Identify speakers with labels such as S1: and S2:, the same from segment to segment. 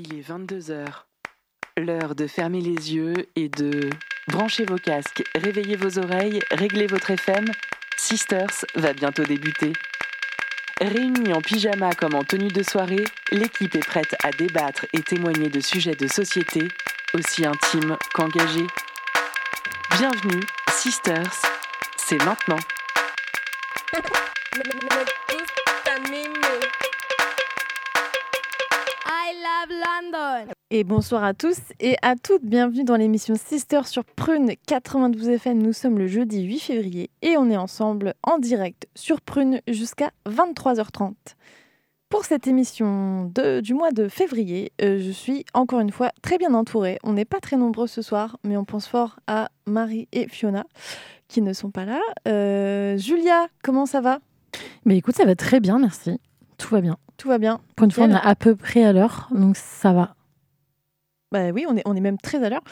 S1: Il est 22h. L'heure de fermer les yeux et de brancher vos casques, réveiller vos oreilles, régler votre FM. Sisters va bientôt débuter. Réunis en pyjama comme en tenue de soirée, l'équipe est prête à débattre et témoigner de sujets de société aussi intimes qu'engagés. Bienvenue, Sisters, c'est maintenant.
S2: London.
S3: Et bonsoir à tous et à toutes, bienvenue dans l'émission Sister sur Prune 92 FM. Nous sommes le jeudi 8 février et on est ensemble en direct sur Prune jusqu'à 23h30. Pour cette émission de- du mois de février, euh, je suis encore une fois très bien entourée. On n'est pas très nombreux ce soir, mais on pense fort à Marie et Fiona qui ne sont pas là. Euh, Julia, comment ça va?
S4: Mais écoute, ça va très bien, merci. Tout va bien.
S3: Tout va bien
S4: Pour une fois, on est à peu près à l'heure, donc ça va.
S3: Bah oui, on est, on est même très à l'heure.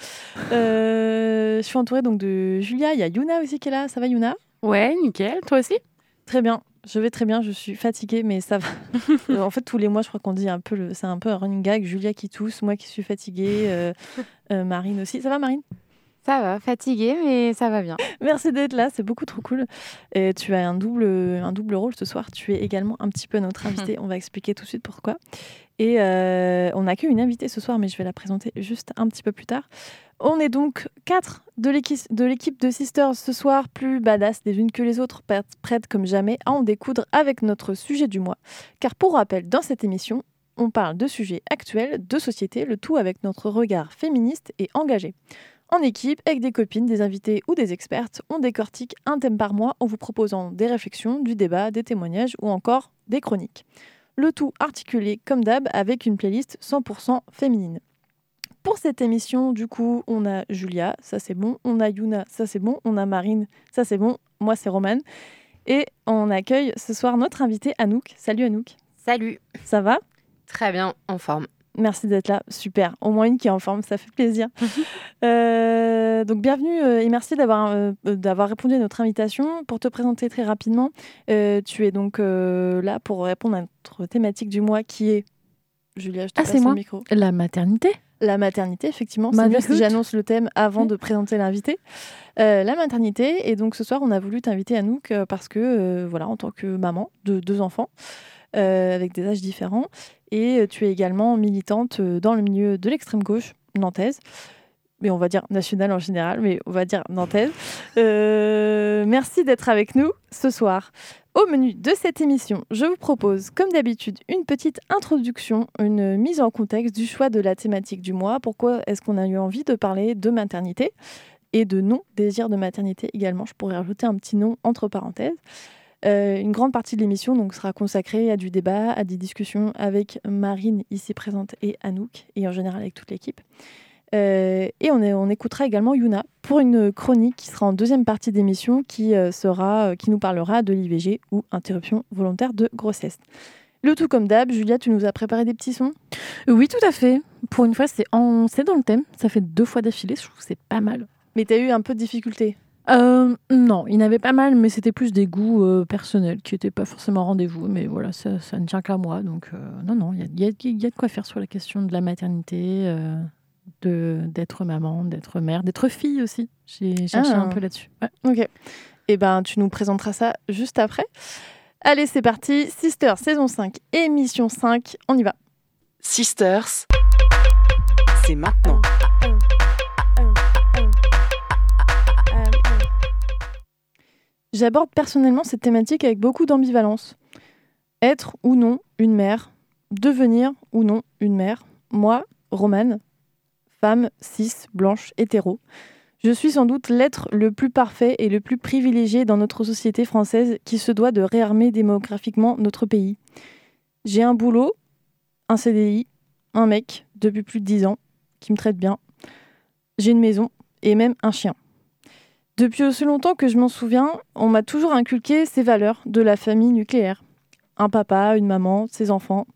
S3: Euh, je suis entourée donc de Julia, il y a Yuna aussi qui est là. Ça va Yuna?
S1: Ouais, nickel, toi aussi?
S3: Très bien, je vais très bien, je suis fatiguée, mais ça va. Euh, en fait, tous les mois, je crois qu'on dit un peu, le- c'est un peu un running gag. Julia qui tousse, moi qui suis fatiguée, euh, euh, Marine aussi. Ça va, Marine?
S5: Ça va, fatiguée, mais ça va bien.
S3: Merci d'être là, c'est beaucoup trop cool. Et tu as un double, un double rôle ce soir. Tu es également un petit peu notre invitée. On va expliquer tout de suite pourquoi. Et euh, on n'a qu'une invitée ce soir, mais je vais la présenter juste un petit peu plus tard. On est donc quatre de l'équipe de, Sisters ce soir, plus badass les unes que les autres, prêtes comme jamais à en découdre avec notre sujet du mois. Car pour rappel, dans cette émission, on parle de sujets actuels, de société, le tout avec notre regard féministe et engagé. En équipe, avec des copines, des invités ou des expertes, on décortique un thème par mois en vous proposant des réflexions, du débat, des témoignages ou encore des chroniques. Le tout articulé comme d'hab avec une playlist 100% féminine. Pour cette émission, du coup, on a Julia, ça c'est bon, on a Yuna, ça c'est bon, on a Marine, ça c'est bon, moi c'est Romane. Et on accueille ce soir notre invité Anouk. Salut Anouk,
S5: Salut.
S3: ça va?
S5: Très bien, en forme.
S3: Merci d'être là, super. Au moins une qui est en forme, ça fait plaisir. Euh, donc bienvenue euh, et merci d'avoir euh, d'avoir répondu à notre invitation. Pour te présenter très rapidement, tu es donc là pour répondre à notre thématique du mois qui est Julia, je te
S4: Ah,
S3: passe
S4: c'est
S3: le
S4: moi
S3: micro.
S4: La maternité
S3: La maternité, effectivement. C'est bien si j'annonce le thème avant
S4: Oui.
S3: de présenter l'invité. Euh, la maternité. Et donc ce soir, on a voulu t'inviter, Anouk, parce que, euh, voilà, en tant que maman de deux enfants, euh, avec des âges différents, et euh, tu es également militante euh, dans le milieu de l'extrême gauche nantaise. Mais on va dire nationale en général, mais on va dire nantaise. Euh, merci d'être avec nous ce soir. Au menu de cette émission, je vous propose, comme d'habitude, une petite introduction, une mise en contexte du choix de la thématique du mois. Pourquoi est-ce qu'on a eu envie de parler de maternité et de non-désir de maternité également? Je pourrais rajouter un petit nom entre parenthèses. Euh, une grande partie de l'émission donc, sera consacrée à du débat, à des discussions avec Marine ici présente et Anouk, et en général avec toute l'équipe. Euh, et on, est- on écoutera également Yuna pour une chronique qui sera en deuxième partie d'émission qui, euh, sera, qui nous parlera de l'IVG ou interruption volontaire de grossesse. Le tout comme d'hab, Julia, tu nous as préparé des petits sons?
S4: Oui, tout à fait. Pour une fois, c'est en... c'est dans le thème. Ça fait deux fois d'affilée, je trouve que c'est pas mal.
S3: Mais tu as eu un peu de difficulté.
S4: Euh, non, il n'avait pas mal, mais c'était plus des goûts euh, personnels qui n'étaient pas forcément rendez-vous. Mais voilà, ça, ça ne tient qu'à moi. Donc, euh, non, non, il y a, y y de quoi faire sur la question de la maternité, euh, de d'être maman, d'être mère, d'être fille aussi. J'ai cherché
S3: Ah.
S4: un peu là-dessus. Ouais.
S3: Ok. Eh ben, tu nous présenteras ça juste après. Allez, c'est parti. Sister, saison 5, émission 5. On y va.
S1: Sisters, c'est maintenant.
S3: J'aborde personnellement cette thématique avec beaucoup d'ambivalence. Être ou non une mère, devenir ou non une mère, moi, Romane, femme, cis, blanche, hétéro, je suis sans doute l'être le plus parfait et le plus privilégié dans notre société française qui se doit de réarmer démographiquement notre pays. J'ai un boulot, un CDI, un mec depuis plus de 10 ans qui me traite bien. J'ai une maison et même un chien. Depuis aussi longtemps que je m'en souviens, on m'a toujours inculqué ces valeurs de la famille nucléaire. Un papa, une maman, ses enfants,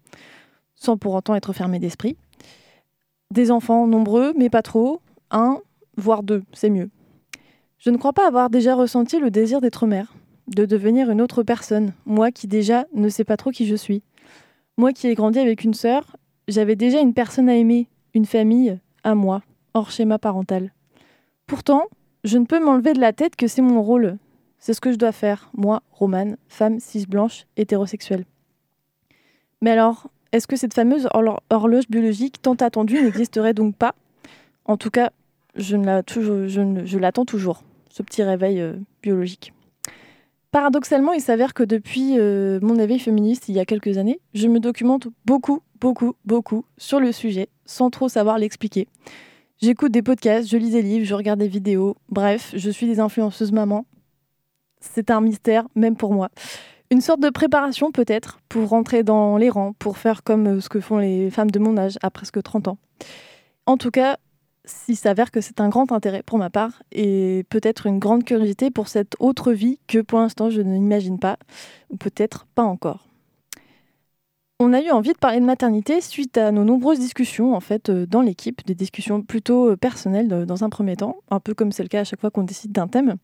S3: sans pour autant être fermé d'esprit. Des enfants nombreux, mais pas trop. Un, voire deux, c'est mieux. Je ne crois pas avoir déjà ressenti le désir d'être mère, de devenir une autre personne, moi qui déjà ne sais pas trop qui je suis. Moi qui ai grandi avec une sœur j'avais déjà une personne à aimer, une famille à moi, hors schéma parental. Pourtant, je ne peux m'enlever de la tête que c'est mon rôle. C'est ce que je dois faire, moi, Romane, femme cis blanche, hétérosexuelle. Mais alors, est-ce que cette fameuse horloge biologique tant attendue n'existerait donc pas? En tout cas, je, l'attends toujours, ce petit réveil euh, biologique. Paradoxalement, il s'avère que depuis euh, mon éveil féministe il y a quelques années, je me documente beaucoup, beaucoup, beaucoup sur le sujet, sans trop savoir l'expliquer. J'écoute des podcasts, je lis des livres, je regarde des vidéos, bref, je suis des influenceuses maman. C'est un mystère, même pour moi. Une sorte de préparation peut-être pour rentrer dans les rangs, pour faire comme euh, ce que font les femmes de mon âge à presque 30 ans. En tout cas, s'il s'avère que c'est un grand intérêt pour ma part et peut-être une grande curiosité pour cette autre vie que pour l'instant je n'imagine pas, ou peut-être pas encore. On a eu envie de parler de maternité suite à nos nombreuses discussions en fait euh, dans l'équipe, des discussions plutôt euh, personnelles dans un premier temps, un peu comme c'est le cas à chaque fois qu'on décide d'un thème,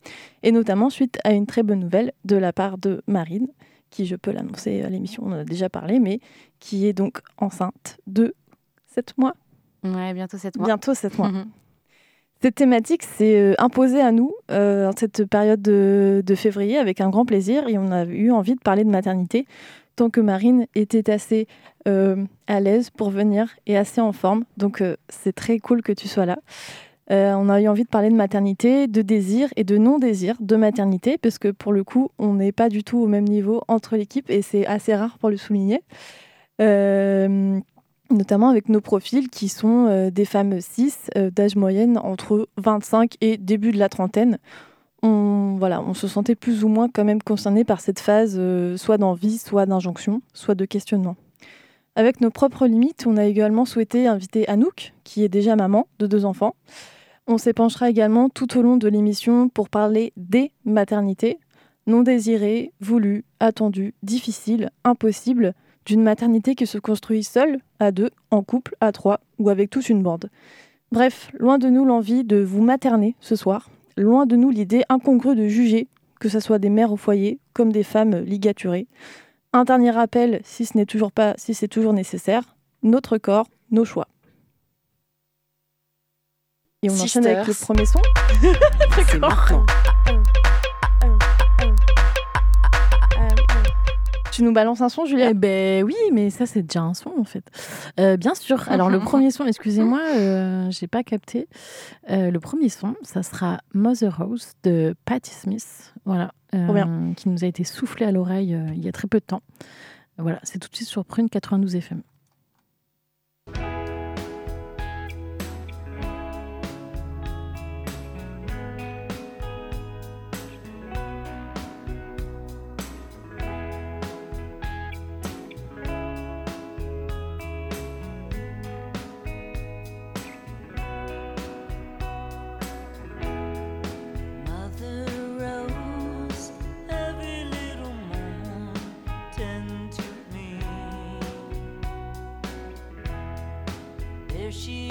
S3: et notamment suite à une très bonne nouvelle de la part de Marine, qui je peux l'annoncer à l'émission, on en a déjà parlé, mais qui est donc enceinte de 7 mois
S5: Ouais, bientôt 7 mois.
S3: Bientôt 7 mois. Cette thématique s'est euh, imposée à nous euh, en cette période de, février avec un grand plaisir et on a eu envie de parler de maternité tant que Marine était assez euh, à l'aise pour venir et assez en forme. Donc c'est très cool que tu sois là. on a eu envie de parler de maternité, de désir et de non-désir de maternité parce que pour le coup on n'est pas du tout au même niveau entre l'équipe et c'est assez rare pour le souligner notamment avec nos profils qui sont euh, des femmes cis euh, d'âge moyenne entre 25 et début de la trentaine. On, voilà, on se sentait plus ou moins quand même concerné par cette phase euh, soit d'envie, soit d'injonction, soit de questionnement. Avec nos propres limites, on a également souhaité inviter Anouk, qui est déjà maman de deux enfants. On s'épanchera également tout au long de l'émission pour parler des maternités, non désirées, voulues, attendues, difficiles, impossibles, d'une maternité qui se construit seule, à deux, en couple, à trois ou avec toute une bande. Bref, loin de nous l'envie de vous materner ce soir, loin de nous l'idée incongrue de juger, que ce soit des mères au foyer comme des femmes ligaturées. Un dernier rappel, si ce n'est toujours pas, si c'est toujours nécessaire, notre corps, nos choix. Et on enchaîne avec le premier son.
S1: C'est
S3: Tu nous balances un son, Julia
S4: eh Ben oui, mais ça c'est déjà un son en fait. Euh, bien sûr. Alors le premier son, excusez-moi, euh, j'ai pas capté. Euh, le premier son, ça sera Mother Rose de Patti Smith, voilà, qui nous a été soufflé à l'oreille il y a très peu de temps. Voilà, c'est tout de suite sur Prune 92 FM. The time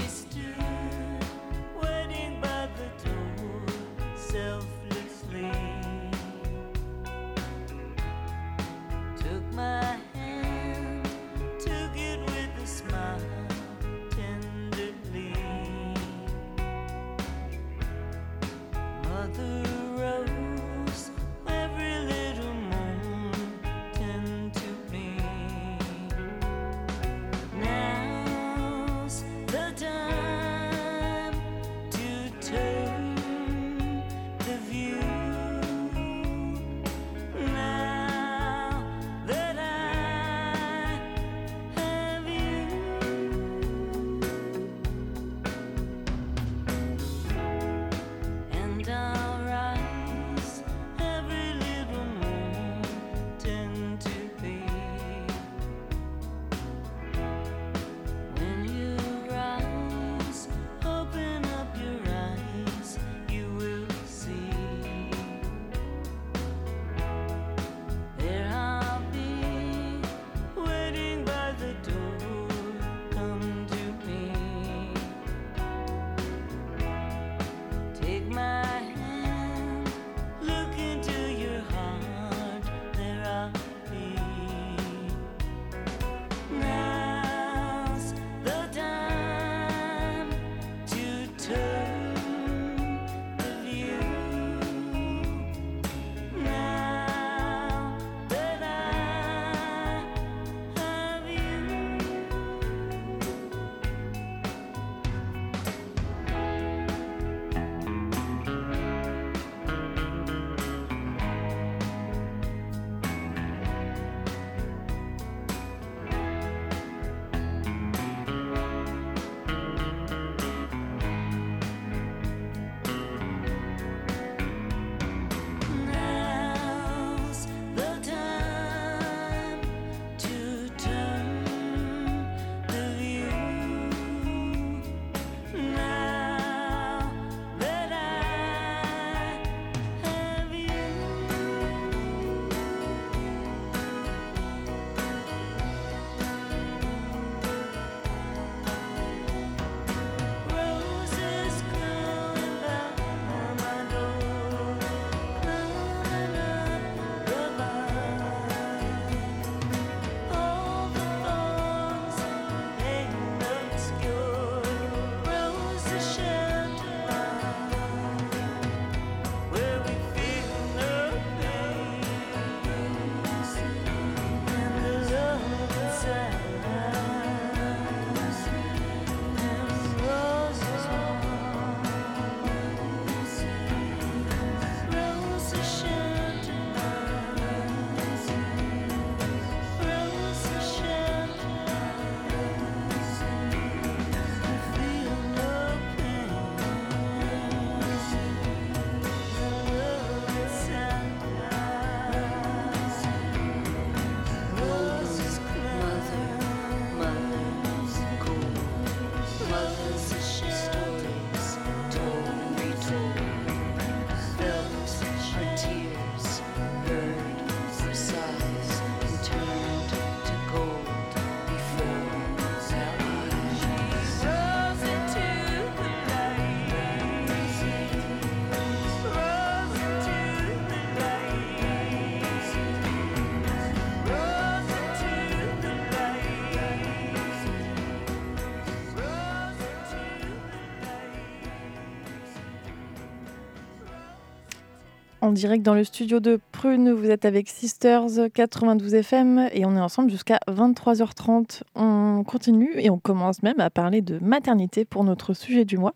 S3: en direct dans le studio de Prune. Vous êtes avec Sisters 92 FM et on est ensemble jusqu'à 23h30. On continue et on commence même à parler de maternité pour notre sujet du mois.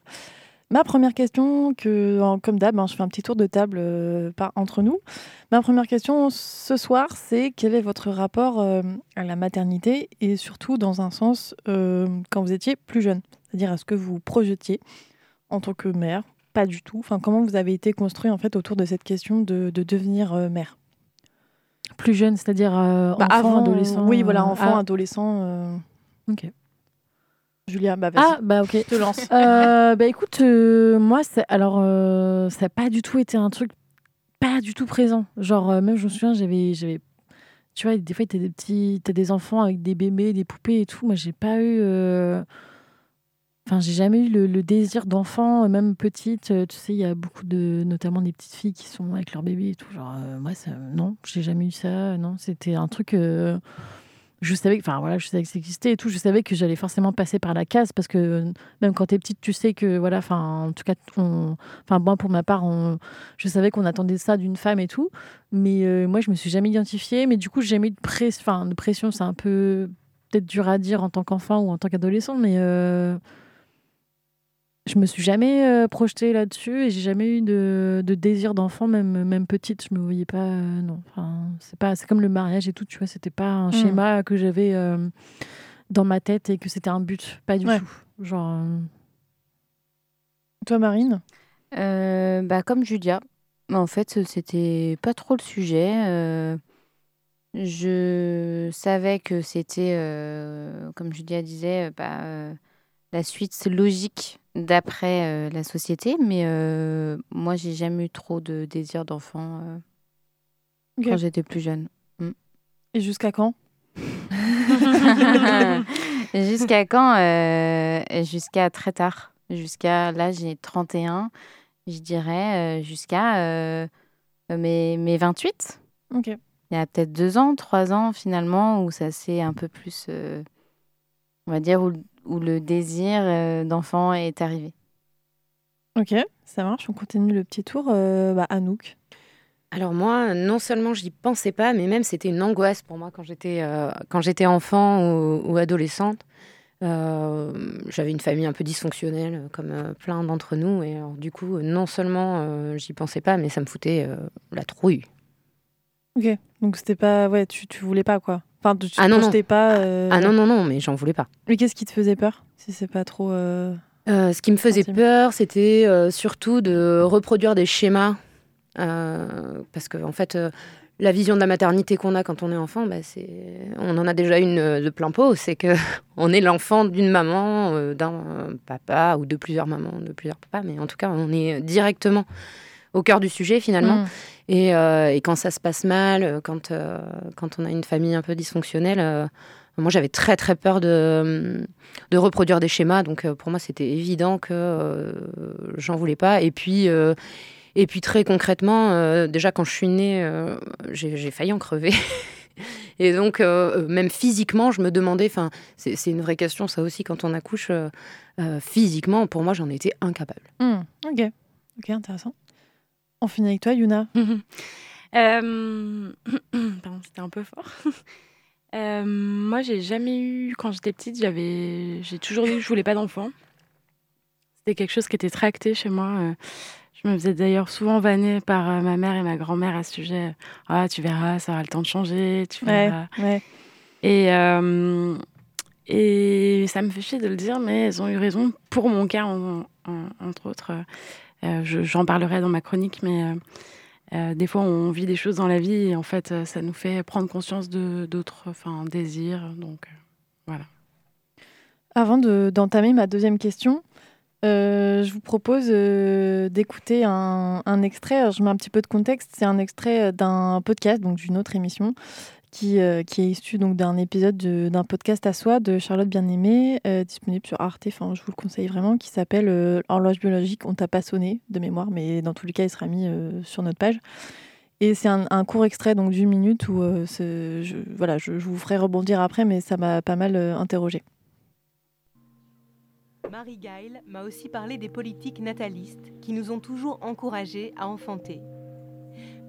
S3: Ma première question, que, comme d'hab, hein, je fais un petit tour de table euh, entre nous. Ma première question ce soir, c'est quel est votre rapport euh, à la maternité et surtout dans un sens euh, quand vous étiez plus jeune? C'est-à-dire, est-ce que vous projetiez en tant que mère Pas du tout. Enfin, comment vous avez été construit en fait autour de cette question de, devenir mère?
S4: Plus jeune, c'est-à-dire bah, enfant, adolescent
S3: Oui, voilà, enfant, ah. adolescent.
S4: Ok.
S3: Julia, bah vas-y.
S4: Ah, bah ok. Je
S3: te lance.
S4: Euh, bah écoute, euh, moi, alors, euh, ça n'a pas du tout été un truc pas du tout présent. Genre, même je me souviens, j'avais. j'avais tu vois, des fois, tu as des petits. T'as des enfants avec des bébés, des poupées et tout. Moi, j'ai pas eu. Enfin, j'ai jamais eu le, désir d'enfant, même petite. Tu sais, il y a beaucoup de. Notamment des petites filles qui sont avec leur bébé et tout. Genre, moi, ça. Non, j'ai jamais eu ça. Non, c'était un truc je savais, enfin voilà, je savais que ça existait et tout. Je savais que j'allais forcément passer par la case parce que même quand tu es petite, tu sais que voilà, enfin en tout cas, enfin moi pour ma part, je savais qu'on attendait ça d'une femme et tout. Mais euh, moi, je me suis jamais identifiée. Mais du coup, j'ai jamais eu de, pression. de pression. C'est un peu peut-être dur à dire en tant qu'enfant ou en tant qu'adolescent, mais euh, je me suis jamais euh, projetée là-dessus et j'ai jamais eu de, désir d'enfant, même, même petite. Je me voyais pas. Euh, non, enfin, c'est pas. C'est comme le mariage et tout, tu vois. C'était pas un hmm. schéma que j'avais euh, dans ma tête et que c'était un but. Pas du tout. Genre.
S3: Toi, Marine?
S5: Bah, Comme Julia. En fait, c'était pas trop le sujet. je savais que c'était, comme Julia disait, bah, la suite logique d'après euh, la société, mais euh, moi, j'ai jamais eu trop de désir d'enfant euh, quand j'étais plus jeune. Mm.
S3: Et jusqu'à quand?
S5: Jusqu'à quand Jusqu'à très tard. Jusqu'à là, j'ai 31, je dirais, jusqu'à mes, mes 28.
S3: Ok.
S5: Il y a peut-être deux ans, trois ans finalement, où ça s'est un peu plus, on va dire, où, où le désir euh, d'enfant est arrivé.
S3: Ok, ça marche. On continue le petit tour. Euh, bah, Anouk.
S6: Alors moi, non seulement j'y pensais pas, mais même c'était une angoisse pour moi quand j'étais euh, quand j'étais enfant ou, adolescente. J'avais une famille un peu dysfonctionnelle, comme plein d'entre nous, et alors, du coup, non seulement j'y pensais pas, mais ça me foutait la trouille.
S3: Ok, donc c'était pas, ouais, tu, tu voulais pas quoi. Enfin, tu
S6: ah non, non.
S3: pas.
S6: Euh, ah non, non, non, mais j'en voulais pas.
S3: Mais qu'est-ce qui te faisait peur Si c'est pas trop. Euh,
S6: euh, ce qui me faisait peur, c'était surtout de reproduire des schémas. parce que, en fait, la vision de la maternité qu'on a quand on est enfant, bah, c'est... on en a déjà une de plein pot. C'est que on est l'enfant d'une maman, d'un papa ou de plusieurs mamans, de plusieurs papas. Mais en tout cas, on est directement au cœur du sujet finalement. Euh, et, quand ça se passe mal, quand, euh, quand on a une famille un peu dysfonctionnelle, euh, moi j'avais très très peur de, reproduire des schémas. Donc pour moi c'était évident que j'en voulais pas. Et puis, et puis très concrètement, déjà quand je suis née, j'ai failli en crever. Et donc, même physiquement, je me demandais, enfin, c'est une vraie question, ça aussi, quand on accouche, physiquement, pour moi, j'en étais incapable.
S3: Mm. ok, ok, intéressant. On finit avec toi, Yuna.
S7: Euh, pardon, c'était un peu fort. Euh, moi, j'ai jamais eu, quand j'étais petite, j'avais, j'ai toujours dit que je voulais pas d'enfant. C'était quelque chose qui était très acté chez moi. Euh, je me faisais d'ailleurs souvent vanner par ma mère et ma grand-mère à ce sujet. Ah, tu verras, ça aura le temps de changer, tu verras.
S3: Ouais,
S7: Et, et ça me fait chier de le dire, mais elles ont eu raison pour mon cas, entre autres. Euh, j'en parlerai dans ma chronique, mais euh, euh, des fois, on vit des choses dans la vie et en fait, ça nous fait prendre conscience d'autres enfin, désirs. Donc, voilà.
S3: Avant d'entamer ma deuxième question, je vous propose d'écouter un, un, extrait. je mets un petit peu de contexte. C'est un extrait d'un podcast, donc d'une autre émission, qui, euh, qui est issu d'un épisode d'un podcast à soi de Charlotte Bien-Aimée, euh, disponible sur Arte, enfin je vous le conseille vraiment, qui s'appelle euh, Horloge biologique, on t'a pas sonné de mémoire, mais dans tous les cas il sera mis sur notre page. Et c'est un, court extrait d'une minute où je, voilà, je, vous ferai rebondir après, mais ça m'a pas mal interrogé.
S8: Marie Gail m'a aussi parlé des politiques natalistes qui nous ont toujours encouragés à enfanter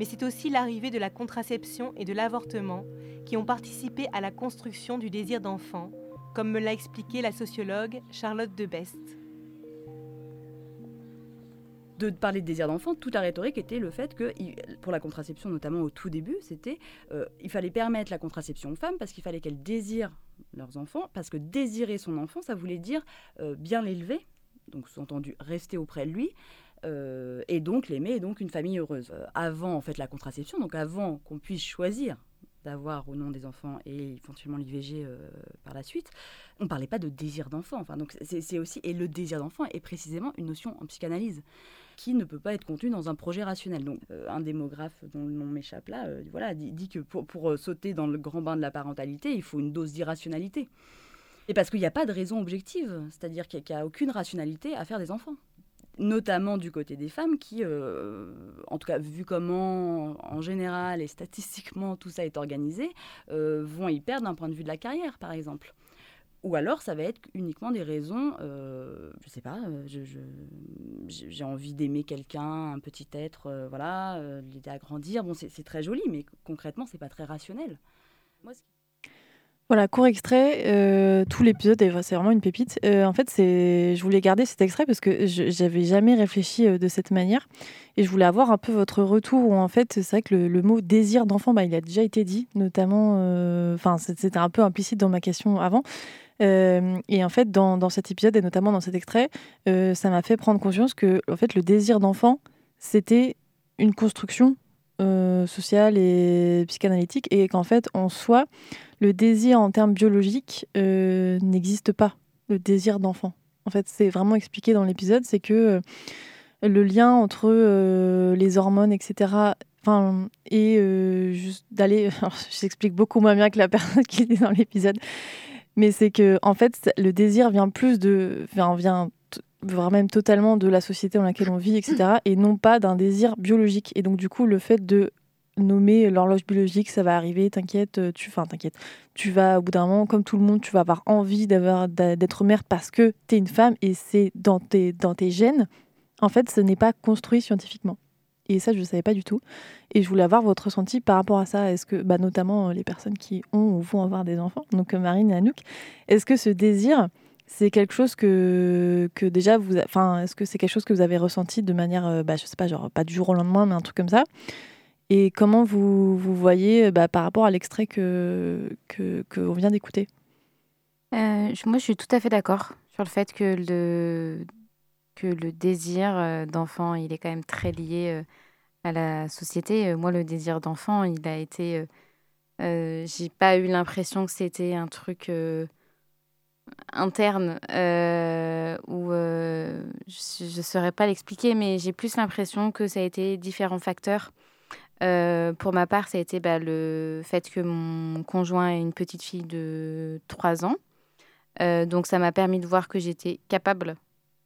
S8: mais c'est aussi l'arrivée de la contraception et de l'avortement qui ont participé à la construction du désir d'enfant, comme me l'a expliqué la sociologue Charlotte de Best.
S9: De parler de désir d'enfant, toute la rhétorique était le fait que, pour la contraception notamment au tout début, c'était euh, il fallait permettre la contraception aux femmes parce qu'il fallait qu'elles désirent leurs enfants, parce que désirer son enfant, ça voulait dire euh, bien l'élever, donc sous-entendu rester auprès de lui, euh, et donc l'aimer, et donc une famille heureuse. Euh, avant en fait la contraception, donc avant qu'on puisse choisir d'avoir ou non des enfants et éventuellement l'IVG euh, par la suite, on ne parlait pas de désir d'enfant. Enfin, donc c'est aussi et le désir d'enfant est précisément une notion en psychanalyse qui ne peut pas être contenue dans un projet rationnel. Donc un démographe dont le nom m'échappe là, voilà, dit, que pour, pour sauter dans le grand bain de la parentalité, il faut une dose d'irrationalité. Et parce qu'il n'y a pas de raison objective, c'est-à-dire qu'il n'y a, aucune rationalité à faire des enfants notamment du côté des femmes qui, euh, en tout cas vu comment en général et statistiquement tout ça est organisé, euh, vont y perdre d'un point de vue de la carrière par exemple. Ou alors ça va être uniquement des raisons, euh, je sais pas, j'ai envie d'aimer quelqu'un, un petit être, voilà, l'aider à grandir. Bon, c'est très joli, mais concrètement, c'est pas très rationnel.
S3: Voilà, court extrait, euh, tout l'épisode, c'est vraiment une pépite. Euh, en fait, je voulais garder cet extrait parce que je n'avais jamais réfléchi euh, de cette manière et je voulais avoir un peu votre retour. En fait, c'est vrai que le, mot désir d'enfant, bah, il a déjà été dit, notamment, enfin, c'était un peu implicite dans ma question avant. et en fait, dans, dans, cet épisode et notamment dans cet extrait, ça m'a fait prendre conscience que, en fait, le désir d'enfant, c'était une construction sociale et psychanalytique et qu'en fait, en soi, le désir en termes biologiques euh, n'existe pas, le désir d'enfant. En fait, c'est vraiment expliqué dans l'épisode, c'est que euh, le lien entre euh, les hormones, etc., enfin, et juste d'aller, j'explique beaucoup moins bien que la personne qui est dans l'épisode, mais c'est que en fait, le désir vient plus de, vient, vient vraiment même totalement de la société dans laquelle on vit, etc., et non pas d'un désir biologique. Et donc, du coup, le fait de nommer l'horloge biologique, ça va arriver, t'inquiète, euh, tu, enfin t'inquiète, tu vas au bout d'un moment, comme tout le monde, tu vas avoir envie d'avoir d'être mère parce que tu es une femme et c'est dans tes, dans tes gènes. En fait, ce n'est pas construit scientifiquement. Et ça, je ne savais pas du tout. Et je voulais avoir votre ressenti par rapport à ça. Est-ce que, bah, notamment euh, les personnes qui ont ou vont avoir des enfants, donc euh, Marine et Anouk, est-ce que ce désir, c'est quelque chose que, que déjà vous, enfin, est-ce que c'est quelque chose que vous avez ressenti de manière, bah, je sais pas, genre pas du jour au lendemain, mais un truc comme ça? Et comment vous, vous voyez bah, par rapport à l'extrait qu'on vient d'écouter?
S5: Euh, Moi, je suis tout à fait d'accord sur le fait que le, que le désir euh, d'enfant, il est quand même très lié euh, à la société. Moi, le désir d'enfant, il a été... Euh, j'ai pas eu l'impression que c'était un truc interne où je ne saurais pas l'expliquer, mais j'ai plus l'impression que ça a été différents facteurs euh, pour ma part, ça a été bah, le fait que mon conjoint ait une petite fille de 3 ans. Euh, donc ça m'a permis de voir que j'étais capable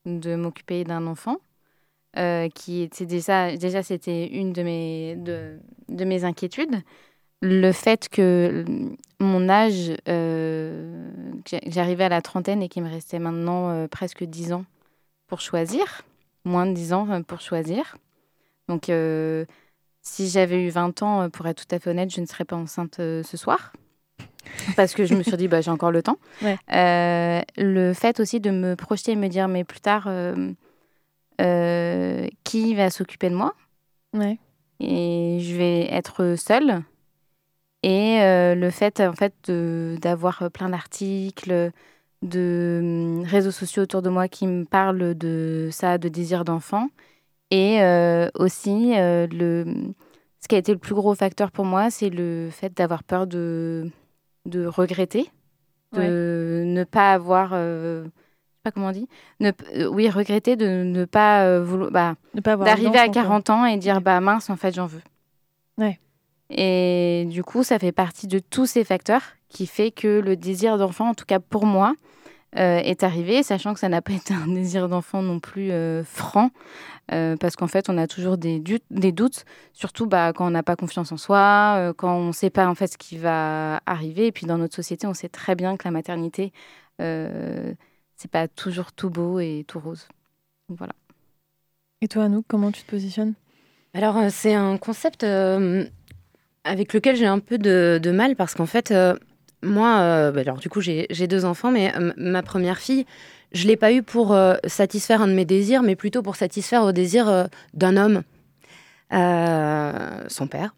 S5: de m'occuper d'un enfant. Euh, qui était déjà, c'était une de mes, de, mes inquiétudes. Le fait que mon âge, j'arrivais à la trentaine et qu'il me restait maintenant presque 10 ans pour choisir, moins de 10 ans pour choisir. Donc si j'avais eu 20 ans, euh, pour être tout à fait honnête, je ne serais pas enceinte euh, ce soir. Parce que je me suis dit, bah, j'ai encore le temps. Euh, le fait aussi de me projeter et me dire, mais plus tard, qui va s'occuper de moi?
S3: Ouais.
S5: Et je vais être seule. Et le fait, en fait, d'avoir plein d'articles, de hum, réseaux sociaux autour de moi qui me parlent de ça, de désir d'enfant. Et euh, aussi, euh, le, ce qui a été le plus gros facteur pour moi, c'est le fait d'avoir peur de, de regretter, de ne pas avoir. Euh, je sais pas comment on dit. Ne, oui, regretter de ne pas vouloir. Bah, d'arriver à 40 ans et dire bah mince, en fait, j'en veux.
S3: Ouais.
S5: Et du coup, ça fait partie de tous ces facteurs qui fait que le désir d'enfant, en tout cas pour moi, est arrivé, sachant que ça n'a pas été un désir d'enfant non plus franc. Euh, parce qu'en fait, on a toujours des, des doutes, surtout bah, quand on n'a pas confiance en soi, euh, quand on ne sait pas en fait ce qui va arriver. Et puis dans notre société, on sait très bien que la maternité, euh, c'est pas toujours tout beau et tout rose. voilà.
S3: Et toi, Anouk, comment tu te positionnes?
S6: Alors, euh, c'est un concept euh, avec lequel j'ai un peu de, de mal parce qu'en fait, euh, moi, euh, bah, alors du coup, j'ai deux enfants, mais euh, ma première fille, je l'ai pas eu pour euh, satisfaire un de mes désirs, mais plutôt pour satisfaire au désir d'un homme, son père,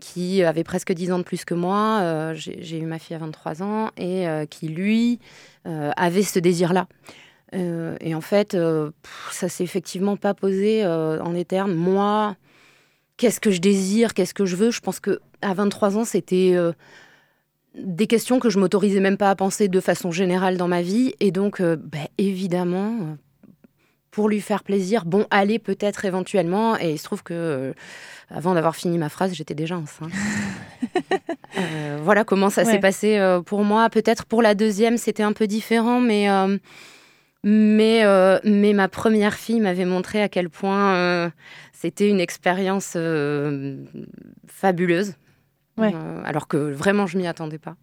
S6: qui avait presque 10 ans de plus que moi. J'ai eu ma fille à 23 ans et qui, lui, avait ce désir-là. Et en fait, pff, ça s'est effectivement pas posé en des termes. Moi, qu'est-ce que je désire, qu'est-ce que je veux? Je pense que à 23 ans, c'était des questions que je m'autorisais même pas à penser de façon générale dans ma vie. Et donc, euh, ben, évidemment, euh, pour lui faire plaisir, bon, allez, peut-être éventuellement. Et il se trouve que, euh, avant d'avoir fini ma phrase, j'étais déjà enceinte. Voilà comment ça
S3: Ouais.
S6: s'est passé pour moi. Peut-être pour la deuxième, c'était un peu différent, mais. mais, euh, mais ma première fille m'avait montré à quel point euh, c'était une expérience euh, fabuleuse.
S3: Ouais.
S6: Euh, alors que vraiment, je m'y attendais pas.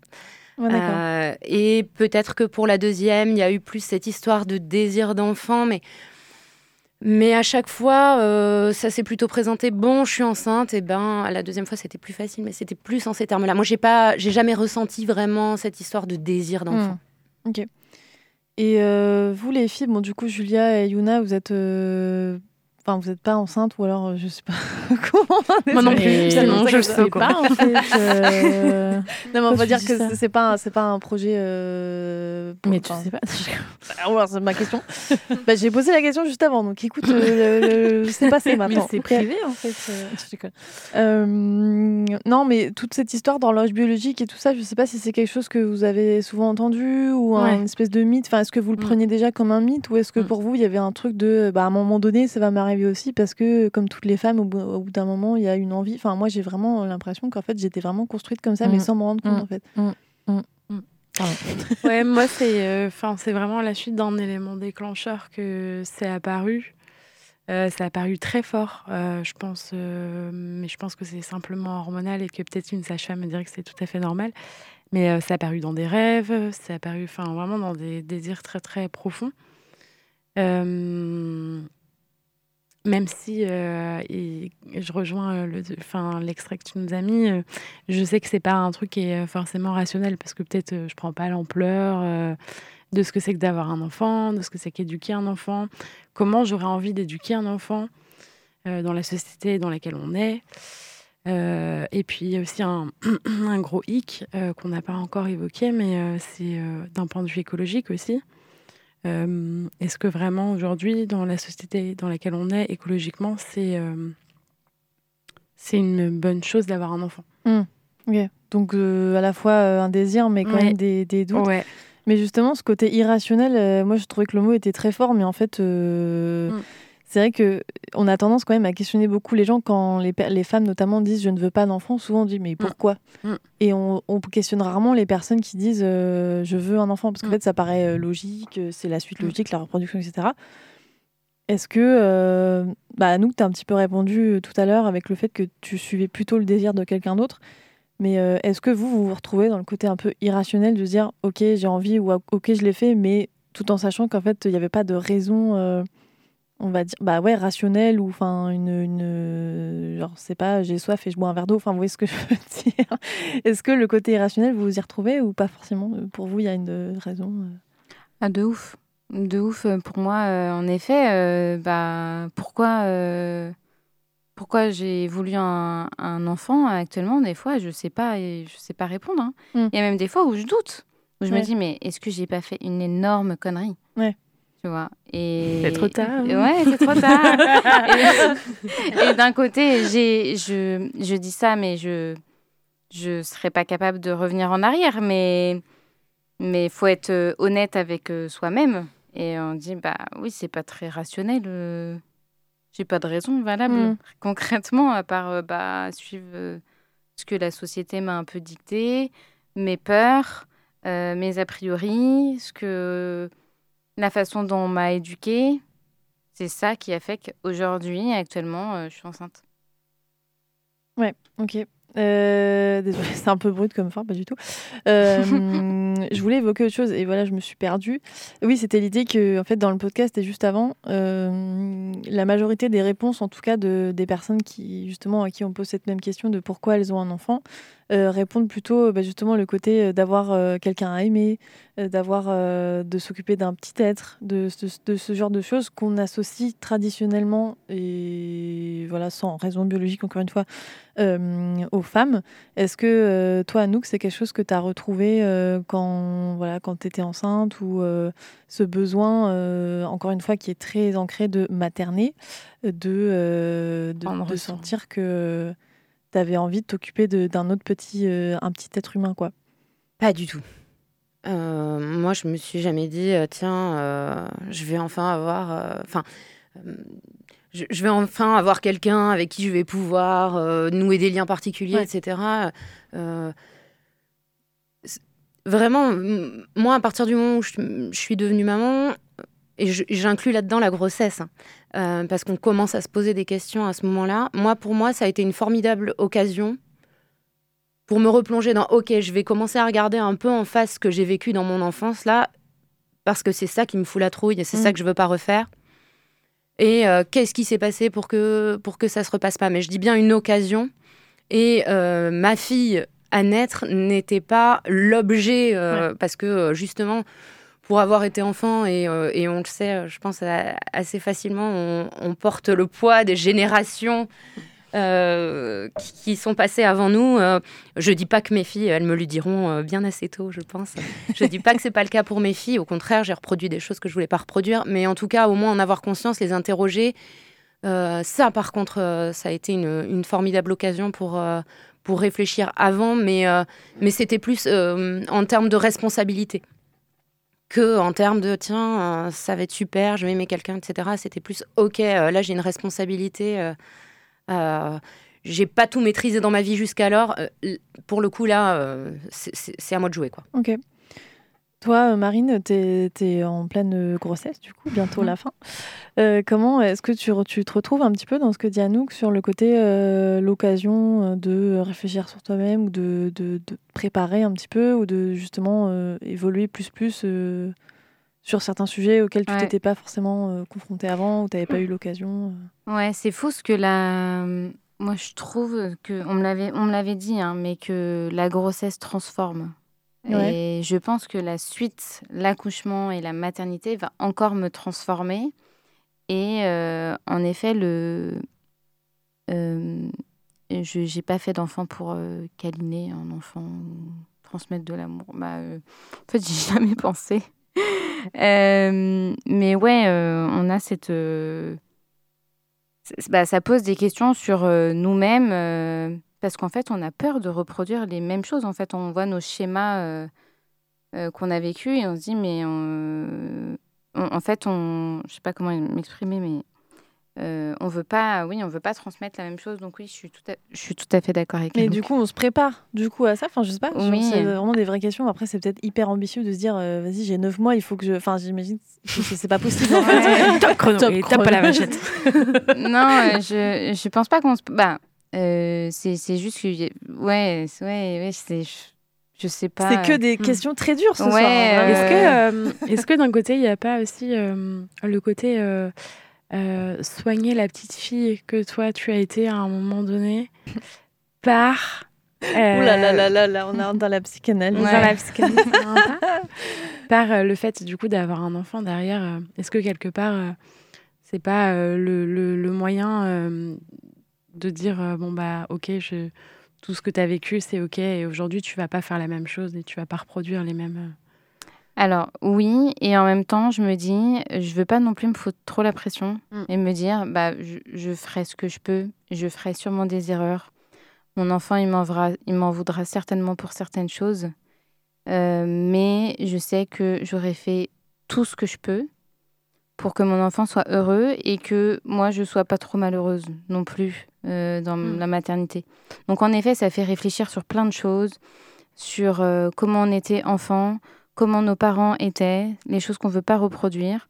S3: Ouais.
S6: Euh, et peut-être que pour la deuxième, il y a eu plus cette histoire de désir d'enfant, mais, mais à chaque fois, euh, ça s'est plutôt présenté bon, je suis enceinte, et ben la deuxième fois, c'était plus facile, mais c'était plus en ces termes-là. Moi, j'ai pas, j'ai jamais ressenti vraiment cette histoire de désir d'enfant.
S3: Hmm. Ok. Et euh, vous, les filles, bon, du coup, Julia et Yuna, vous êtes. Enfin, vous n'êtes pas enceinte ou alors, euh, je sais pas comment.
S7: Moi non plus, sinon je sais
S4: pas en fait. euh,
S3: Non, mais on va dire que c'est- pas, un- c'est pas un projet. euh,
S4: Mais tu
S3: enfin,
S4: sais pas.
S3: Ah ouais, c'est ma question. bah, j'ai posé la question juste avant, donc écoute, euh, c'est passé maintenant.
S4: c'est privé en fait.
S3: non, mais toute cette histoire d'horloge biologique et tout ça, je sais pas si c'est quelque chose que vous avez souvent entendu ou
S7: Ouais.
S3: espèce de mythe. Enfin, est-ce que vous le
S7: Mm.
S3: preniez déjà comme un mythe ou est-ce que
S7: Mm.
S3: pour vous il y avait un truc de, bah, à un moment donné, ça va m'arriver aussi parce que comme toutes les femmes, au bout, d'un moment, il y a une envie. Enfin, moi, j'ai vraiment l'impression qu'en fait, j'étais vraiment construite comme ça, mais
S4: Mm.
S3: sans me rendre compte
S4: Mm.
S3: en fait.
S7: Ouais, moi, c'est euh, enfin c'est vraiment la suite d'un élément déclencheur que c'est apparu. Euh, c'est apparu très fort, euh, je pense, euh, mais je pense que c'est simplement hormonal et que peut-être une sage-femme me dirait que c'est tout à fait normal. Mais euh, c'est apparu dans des rêves, c'est apparu enfin, vraiment dans des désirs très très profonds. Euh, même si euh, je rejoins euh, le, enfin, l'extrait que tu nous as mis, euh, je sais que c'est pas un truc qui est forcément rationnel parce que peut-être euh, je prends pas l'ampleur de ce que c'est que d'avoir un enfant, de ce que c'est qu'éduquer un enfant, comment j'aurais envie d'éduquer un enfant dans la société dans laquelle on est. Et puis il y a aussi un, gros hic qu'on n'a pas encore évoqué, mais c'est d'un point de vue écologique aussi. Euh, Est-ce que vraiment aujourd'hui, dans la société dans laquelle on est, écologiquement, c'est euh, c'est une bonne chose d'avoir un enfant?
S3: Ok. Donc euh, à la fois un désir, mais quand
S7: Ouais.
S3: même des, des doutes.
S7: Ouais.
S3: Mais justement, ce côté irrationnel, moi je trouvais que le mot était très fort, mais en fait, euh,
S7: Mm.
S3: C'est vrai que on a tendance quand même à questionner beaucoup les gens quand les, femmes notamment disent je ne veux pas d'enfant. Souvent on dit mais pourquoi
S7: Mm.
S3: Et on, on questionne rarement les personnes qui disent euh, je veux un enfant parce qu'en
S7: Mm.
S3: fait ça paraît euh, logique, euh, c'est la suite
S7: Mm.
S3: logique, la reproduction, etc. Est-ce que, euh, bah, Anouk, tu as un petit peu répondu tout à l'heure avec le fait que tu suivais plutôt le désir de quelqu'un d'autre. Mais euh, est-ce que vous, vous vous retrouvez dans le côté un peu irrationnel de dire, ok, j'ai envie ou ok, je l'ai fait, mais tout en sachant qu'en fait, il n'y avait pas de raison, euh, on va dire, bah ouais, rationnelle ou enfin une, une, genre, c'est pas, j'ai soif et je bois un verre d'eau. Enfin, vous voyez ce que je veux dire Est-ce que le côté irrationnel, vous vous y retrouvez ou pas forcément? Pour vous, il y a une euh, raison euh?
S5: Ah, de ouf. De ouf. euh, Pour moi, euh, en effet, euh, bah, pourquoi, euh, pourquoi j'ai voulu un, un enfant actuellement, des fois, je sais pas, et je sais pas répondre. hein. Il
S3: Mm.
S5: y a même des fois où je doute, où je
S3: Ouais.
S5: me dis, mais est-ce que j'ai pas fait une énorme connerie?
S3: Ouais.
S5: Tu vois et...
S7: C'est trop tard.
S5: et- Ouais, c'est trop tard. et et d'un côté, j'ai, je, je dis ça, mais je je serais pas capable de revenir en arrière. Mais mais faut être euh, honnête avec euh, soi-même. Et on dit, bah oui, c'est pas très rationnel. euh, J'ai pas de raison valable,
S3: Mm.
S5: concrètement, à part euh, bah, suivre euh, ce que la société m'a un peu dicté, mes peurs, mes a priori, ce que la façon dont on m'a éduquée. C'est ça qui a fait qu'aujourd'hui, actuellement, euh, je suis enceinte.
S3: Ok. Euh, désolée, c'est un peu brut comme fin, pas du tout. Euh, je voulais évoquer autre chose et voilà, je me suis perdue. Oui, c'était l'idée que, en fait, dans le podcast et juste avant, euh, la majorité des réponses, en tout cas de, des personnes qui, justement, à qui on pose cette même question de pourquoi elles ont un enfant, euh, répondent plutôt bah, justement le côté euh, d'avoir euh, quelqu'un à aimer, euh, d'avoir euh, de s'occuper d'un petit être, de, ce- de ce genre de choses qu'on associe traditionnellement et voilà sans raison biologique encore une fois euh, aux femmes. Est-ce que euh, toi, Anouk, c'est quelque chose que tu as retrouvé euh, quand voilà quand tu étais enceinte ou euh, ce besoin euh, encore une fois qui est très ancré de materner, de euh, de, de sentir que tu avais envie de t'occuper d'un autre petit euh, un petit être humain quoi.
S6: Pas du tout. Euh, moi, je me suis jamais dit, euh, tiens, euh, je vais enfin avoir. Enfin. je, je vais enfin avoir quelqu'un avec qui je vais pouvoir nouer des liens particuliers,
S3: Ouais.
S6: etc. Vraiment, moi, à partir du moment où je, je suis devenue maman, et j'inclus là-dedans la grossesse, hein, euh, parce qu'on commence à se poser des questions à ce moment-là, moi, pour moi, ça a été une formidable occasion pour me replonger dans OK, je vais commencer à regarder un peu en face ce que j'ai vécu dans mon enfance là, parce que c'est ça qui me fout la trouille et c'est
S3: Mm.
S6: ça que je veux pas refaire. Et euh, qu'est-ce qui s'est passé pour que, pour que ça se repasse pas? Mais je dis bien une occasion. Et euh, ma fille à naître n'était pas l'objet, euh, parce que justement, pour avoir été enfant, et, euh, et on le sait, je pense euh, assez facilement, on, porte le poids des générations euh, qui, sont passées avant nous. Euh, je dis pas que mes filles, elles me le diront bien assez tôt, je pense. Je dis pas que c'est pas le cas pour mes filles. Au contraire, j'ai reproduit des choses que je voulais pas reproduire. Mais en tout cas, au moins en avoir conscience, les interroger. Ça, par contre, ça a été une, une formidable occasion pour, pour réfléchir avant, mais, mais c'était plus en termes de responsabilité que en termes de tiens, euh, ça va être super, je vais aimer quelqu'un, etc. C'était plus ok, euh, là j'ai une responsabilité. euh, j'ai pas tout maîtrisé dans ma vie jusqu'alors. pour le coup, là, c'est à moi de jouer. Quoi.
S3: Ok. Toi, euh, Marine, tu es, en pleine euh, grossesse, du coup, bientôt la fin. Euh, comment est-ce que tu, te retrouves un petit peu dans ce que dit Anouk sur le côté euh, l'occasion de réfléchir sur toi-même ou de, de, de préparer un petit peu ou de justement euh, évoluer plus plus sur certains sujets auxquels tu
S5: Ouais.
S3: t'étais pas forcément confronté avant ou tu n'avais pas eu l'occasion.
S5: Ouais, c'est fou ce que la. Moi, je trouve que on me l'avait, on me l'avait dit, hein, mais que la grossesse transforme. Et je pense que la suite, l'accouchement et la maternité va encore me transformer. Et euh, en effet, le, euh, je j'ai pas fait d'enfant pour euh, câliner un enfant ou transmettre de l'amour. Bah, euh, en fait, j'y ai jamais pensé. Mais ouais, on a cette. bah, ça pose des questions sur nous-mêmes parce qu'en fait, on a peur de reproduire les mêmes choses. En fait, on voit nos schémas euh, euh, qu'on a vécus et on se dit, mais on- on- en fait, on, je sais pas comment m'exprimer, mais euh, on veut pas, oui, on veut pas transmettre la même chose. Donc oui, je suis tout à, je suis tout à fait d'accord avec
S3: Mais du coup, on se prépare du coup à ça. Enfin, je sais pas.
S5: Oui.
S3: C'est vraiment des vraies questions. Après, c'est peut-être hyper ambitieux de se dire, euh, vas-y, j'ai 9 mois, il faut que je. Enfin, j'imagine que c'est pas possible. fait.
S7: Top chrono.
S3: Top
S7: à la vachette.
S5: non, euh, je je pense pas qu'on se. Bah, euh, c'est c'est juste que ouais, ouais, ouais, c'est je, je sais pas.
S3: C'est que des
S7: Hmm.
S3: questions très dures ce
S5: Ouais,
S3: soir. hein.
S7: Est-ce
S5: Euh,
S7: que, euh, est-ce que d'un côté, il n'y a pas aussi euh, le côté euh, euh, soigner la petite fille que toi, tu as été à un moment donné par...
S3: Ouh là là
S7: euh,
S3: là là là, on est dans la psychanalyse.
S7: dans la psychanalyse, par euh, le fait du coup d'avoir un enfant derrière. euh, Est-ce que quelque part, euh, c'est pas euh, le, le- le moyen euh, de dire euh, bon bah ok, je, tout ce que tu as vécu c'est ok et aujourd'hui tu vas pas faire la même chose et tu vas pas reproduire les mêmes. euh,
S5: Alors oui, et en même temps, je me dis, je veux pas non plus me foutre trop la pression
S3: Mm.
S5: et me dire, bah, je, je ferai ce que je peux, je ferai sûrement des erreurs. Mon enfant, il m'en voudra, il m'en voudra certainement pour certaines choses, Euh, mais je sais que j'aurai fait tout ce que je peux pour que mon enfant soit heureux et que moi, je sois pas trop malheureuse non plus euh, dans
S3: Mm.
S5: la maternité. Donc en effet, ça fait réfléchir sur plein de choses, sur euh, comment on était enfant, comment nos parents étaient, les choses qu'on veut pas reproduire.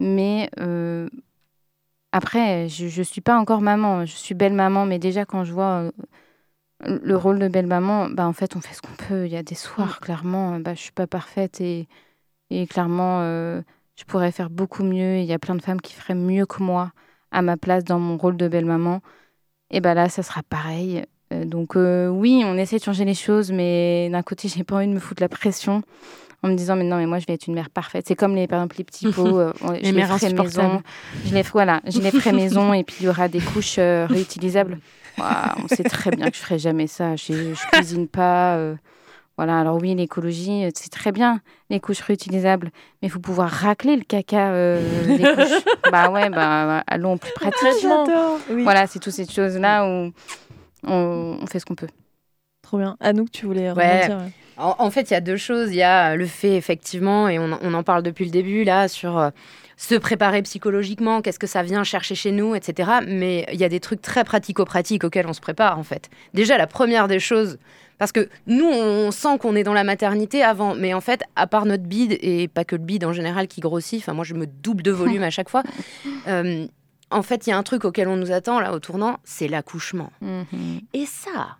S5: Mais euh, après, je ne suis pas encore maman. Je suis belle maman, mais déjà quand je vois le rôle de belle-maman, bah, en fait, on fait ce qu'on peut. Il y a des soirs, clairement, bah, je suis pas parfaite et, et clairement, je pourrais faire beaucoup mieux. Il y a plein de femmes qui feraient mieux que moi à ma place dans mon rôle de belle-maman. Et bah là, ça sera pareil. Euh, donc euh, oui, on essaie de changer les choses, mais d'un côté, j'ai pas envie de me foutre la pression en me disant mais non mais moi je vais être une mère parfaite. C'est comme les par exemple les petits pots euh,
S7: Les
S5: je les
S7: mères
S5: ferai maison. je les voilà je les ferai maison et puis il y aura des couches euh, réutilisables. Ouah, on sait très bien que je ferai jamais ça. Je, je cuisine pas voilà alors oui l'écologie euh, c'est très bien les couches réutilisables mais il faut pouvoir racler le caca euh, des couches bah ouais bah allons au plus pratique
S3: J'adore. Oui.
S5: voilà c'est toutes ces choses là où on, on fait ce qu'on peut
S3: Trop bien. Anouk, tu voulais
S6: Ouais.
S3: rebondir ouais.
S6: En, en fait, il y a deux choses. Il y a le fait, effectivement, et on, on en parle depuis le début, là, sur euh, se préparer psychologiquement, qu'est-ce que ça vient chercher chez nous, etc. Mais il y a des trucs très pratico-pratiques auxquels on se prépare, en fait. Déjà, la première des choses, parce que nous, on sent qu'on est dans la maternité avant, mais en fait, à part notre bide, et pas que le bide en général qui grossit, enfin, moi, je me double de volume à chaque fois. euh, en fait, il y a un truc auquel on nous attend, là, au tournant, c'est l'accouchement.
S5: Mhm.
S6: Et ça,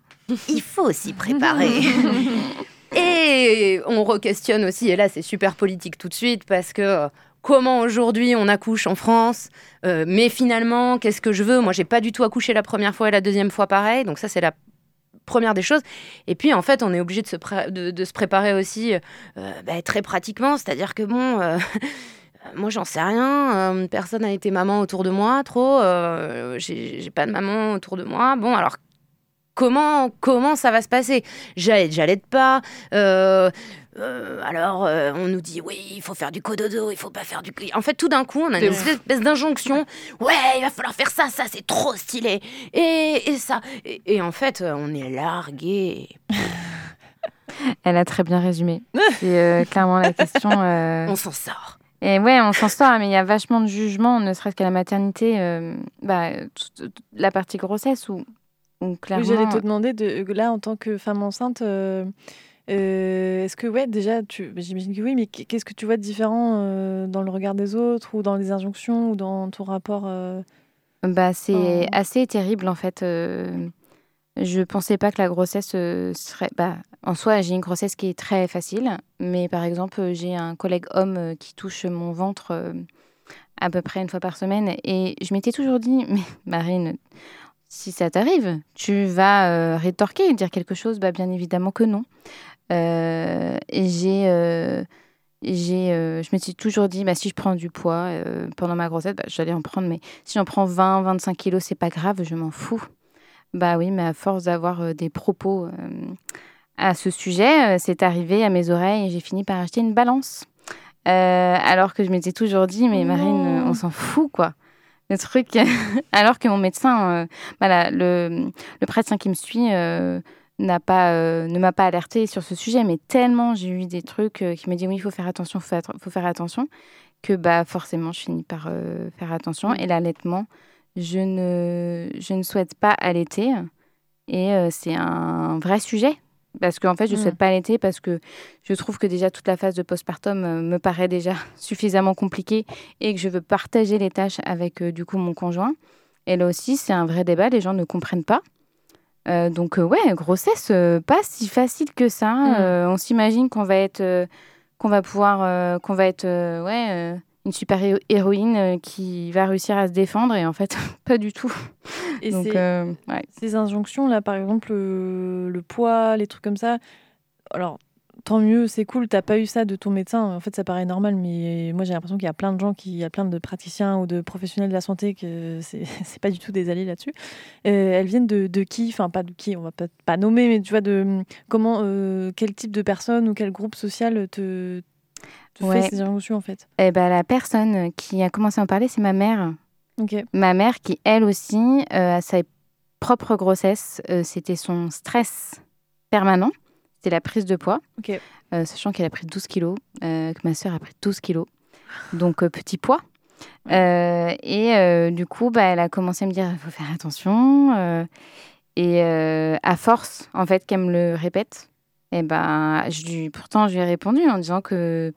S6: il faut s'y préparer. Et on re-questionne aussi, et là c'est super politique tout de suite, parce que euh, comment aujourd'hui on accouche en France, euh, mais finalement, qu'est-ce que je veux? Moi, j'ai pas du tout accouché la première fois et la deuxième fois pareil, donc ça c'est la première des choses. Et puis en fait, on est obligé de se, de, se préparer aussi euh, bah, très pratiquement, c'est-à-dire que bon... euh, Moi, j'en sais rien. euh, personne n'a été maman autour de moi, trop. j'ai pas de maman autour de moi. Bon, alors comment comment ça va se passer? J'allais j'allais pas. euh, euh, alors euh, on nous dit oui, il faut faire du cododo, il faut pas faire du. En fait, tout d'un coup, on a une espèce d'injonction. Ouais, il va falloir faire ça, ça c'est trop stylé. Et, et ça. Et, et en fait, on est largué.
S5: Elle a très bien résumé. C'est clairement la question.
S6: On s'en sort.
S5: Et ouais, on s'en sort, mais il y a vachement de jugement, ne serait-ce qu'à la maternité, euh, bah, toute la partie grossesse où,
S3: Oui,
S5: clairement.
S3: J'allais te demander, de, là, en tant que femme enceinte, euh, euh, est-ce que, ouais, déjà, tu, bah, j'imagine que oui, mais qu'est-ce que tu vois de différent euh, dans le regard des autres, ou dans les injonctions, ou dans ton rapport euh,
S5: Bah, c'est assez terrible en fait. euh, je pensais pas que la grossesse euh, serait. Bah, en soi, j'ai une grossesse qui est très facile, mais par exemple, euh, j'ai un collègue homme euh, qui touche mon ventre euh, à peu près une fois par semaine, et je m'étais toujours dit, mais Marine, si ça t'arrive, tu vas euh, rétorquer, dire quelque chose Bah, bien évidemment que non. Euh, et j'ai. euh, j'ai, je me suis toujours dit, bah, si je prends du poids pendant ma grossesse, bah, j'allais en prendre, mais si j'en prends 20, 25 kilos, c'est pas grave, je m'en fous. Bah oui, mais à force d'avoir des propos à ce sujet, c'est arrivé à mes oreilles et j'ai fini par acheter une balance. Alors que je m'étais toujours dit, mais Marine, on s'en fout, quoi. Le truc, alors que mon médecin, euh, voilà, le, le praticien qui me suit, euh, n'a pas, euh, ne m'a pas alerté sur ce sujet, mais tellement j'ai eu des trucs qui me disent oui, il faut faire attention, faut, faut, faut faire attention, que bah forcément je finis par faire attention. Et l'allaitement, je ne, je ne souhaite pas allaiter, et c'est un vrai sujet. Parce qu'en fait, je ne
S3: Mm.
S5: souhaite pas allaiter parce que je trouve que déjà toute la phase de postpartum euh, me paraît déjà suffisamment compliquée et que je veux partager les tâches avec euh, du coup mon conjoint. Et là aussi, c'est un vrai débat, les gens ne comprennent pas. Euh, donc ouais, grossesse, pas si facile que ça.
S3: Mm.
S5: Euh, on s'imagine qu'on va être, qu'on va pouvoir, qu'on va être, ouais, une super héro- héroïne euh, qui va réussir à se défendre et en fait, pas du tout.
S3: Et
S5: donc euh, ouais.
S3: ces injonctions là par exemple le, le poids les trucs comme ça alors tant mieux c'est cool t'as pas eu ça de ton médecin en fait ça paraît normal mais moi j'ai l'impression qu'il y a plein de gens qui il y a plein de praticiens ou de professionnels de la santé que c'est pas du tout des alliés là-dessus Euh, elles viennent de, de qui? Enfin pas de qui on va pas, pas nommer mais tu vois de comment euh, quel type de personne ou quel groupe social te, te
S5: Ouais.
S3: fait ces injonctions en fait
S5: Eh ben, la personne qui a commencé à en parler, c'est ma mère. Ma mère qui, elle aussi, euh, à sa propre grossesse, euh, c'était son stress permanent. C'était la prise de poids. Euh, sachant qu'elle a pris 12 kilos, euh, que ma sœur a pris 12 kilos. Donc, petit poids. Et du coup, bah, elle a commencé à me dire, il faut faire attention. et à force, en fait, qu'elle me le répète, et ben, je lui, pourtant, je lui ai répondu en disant que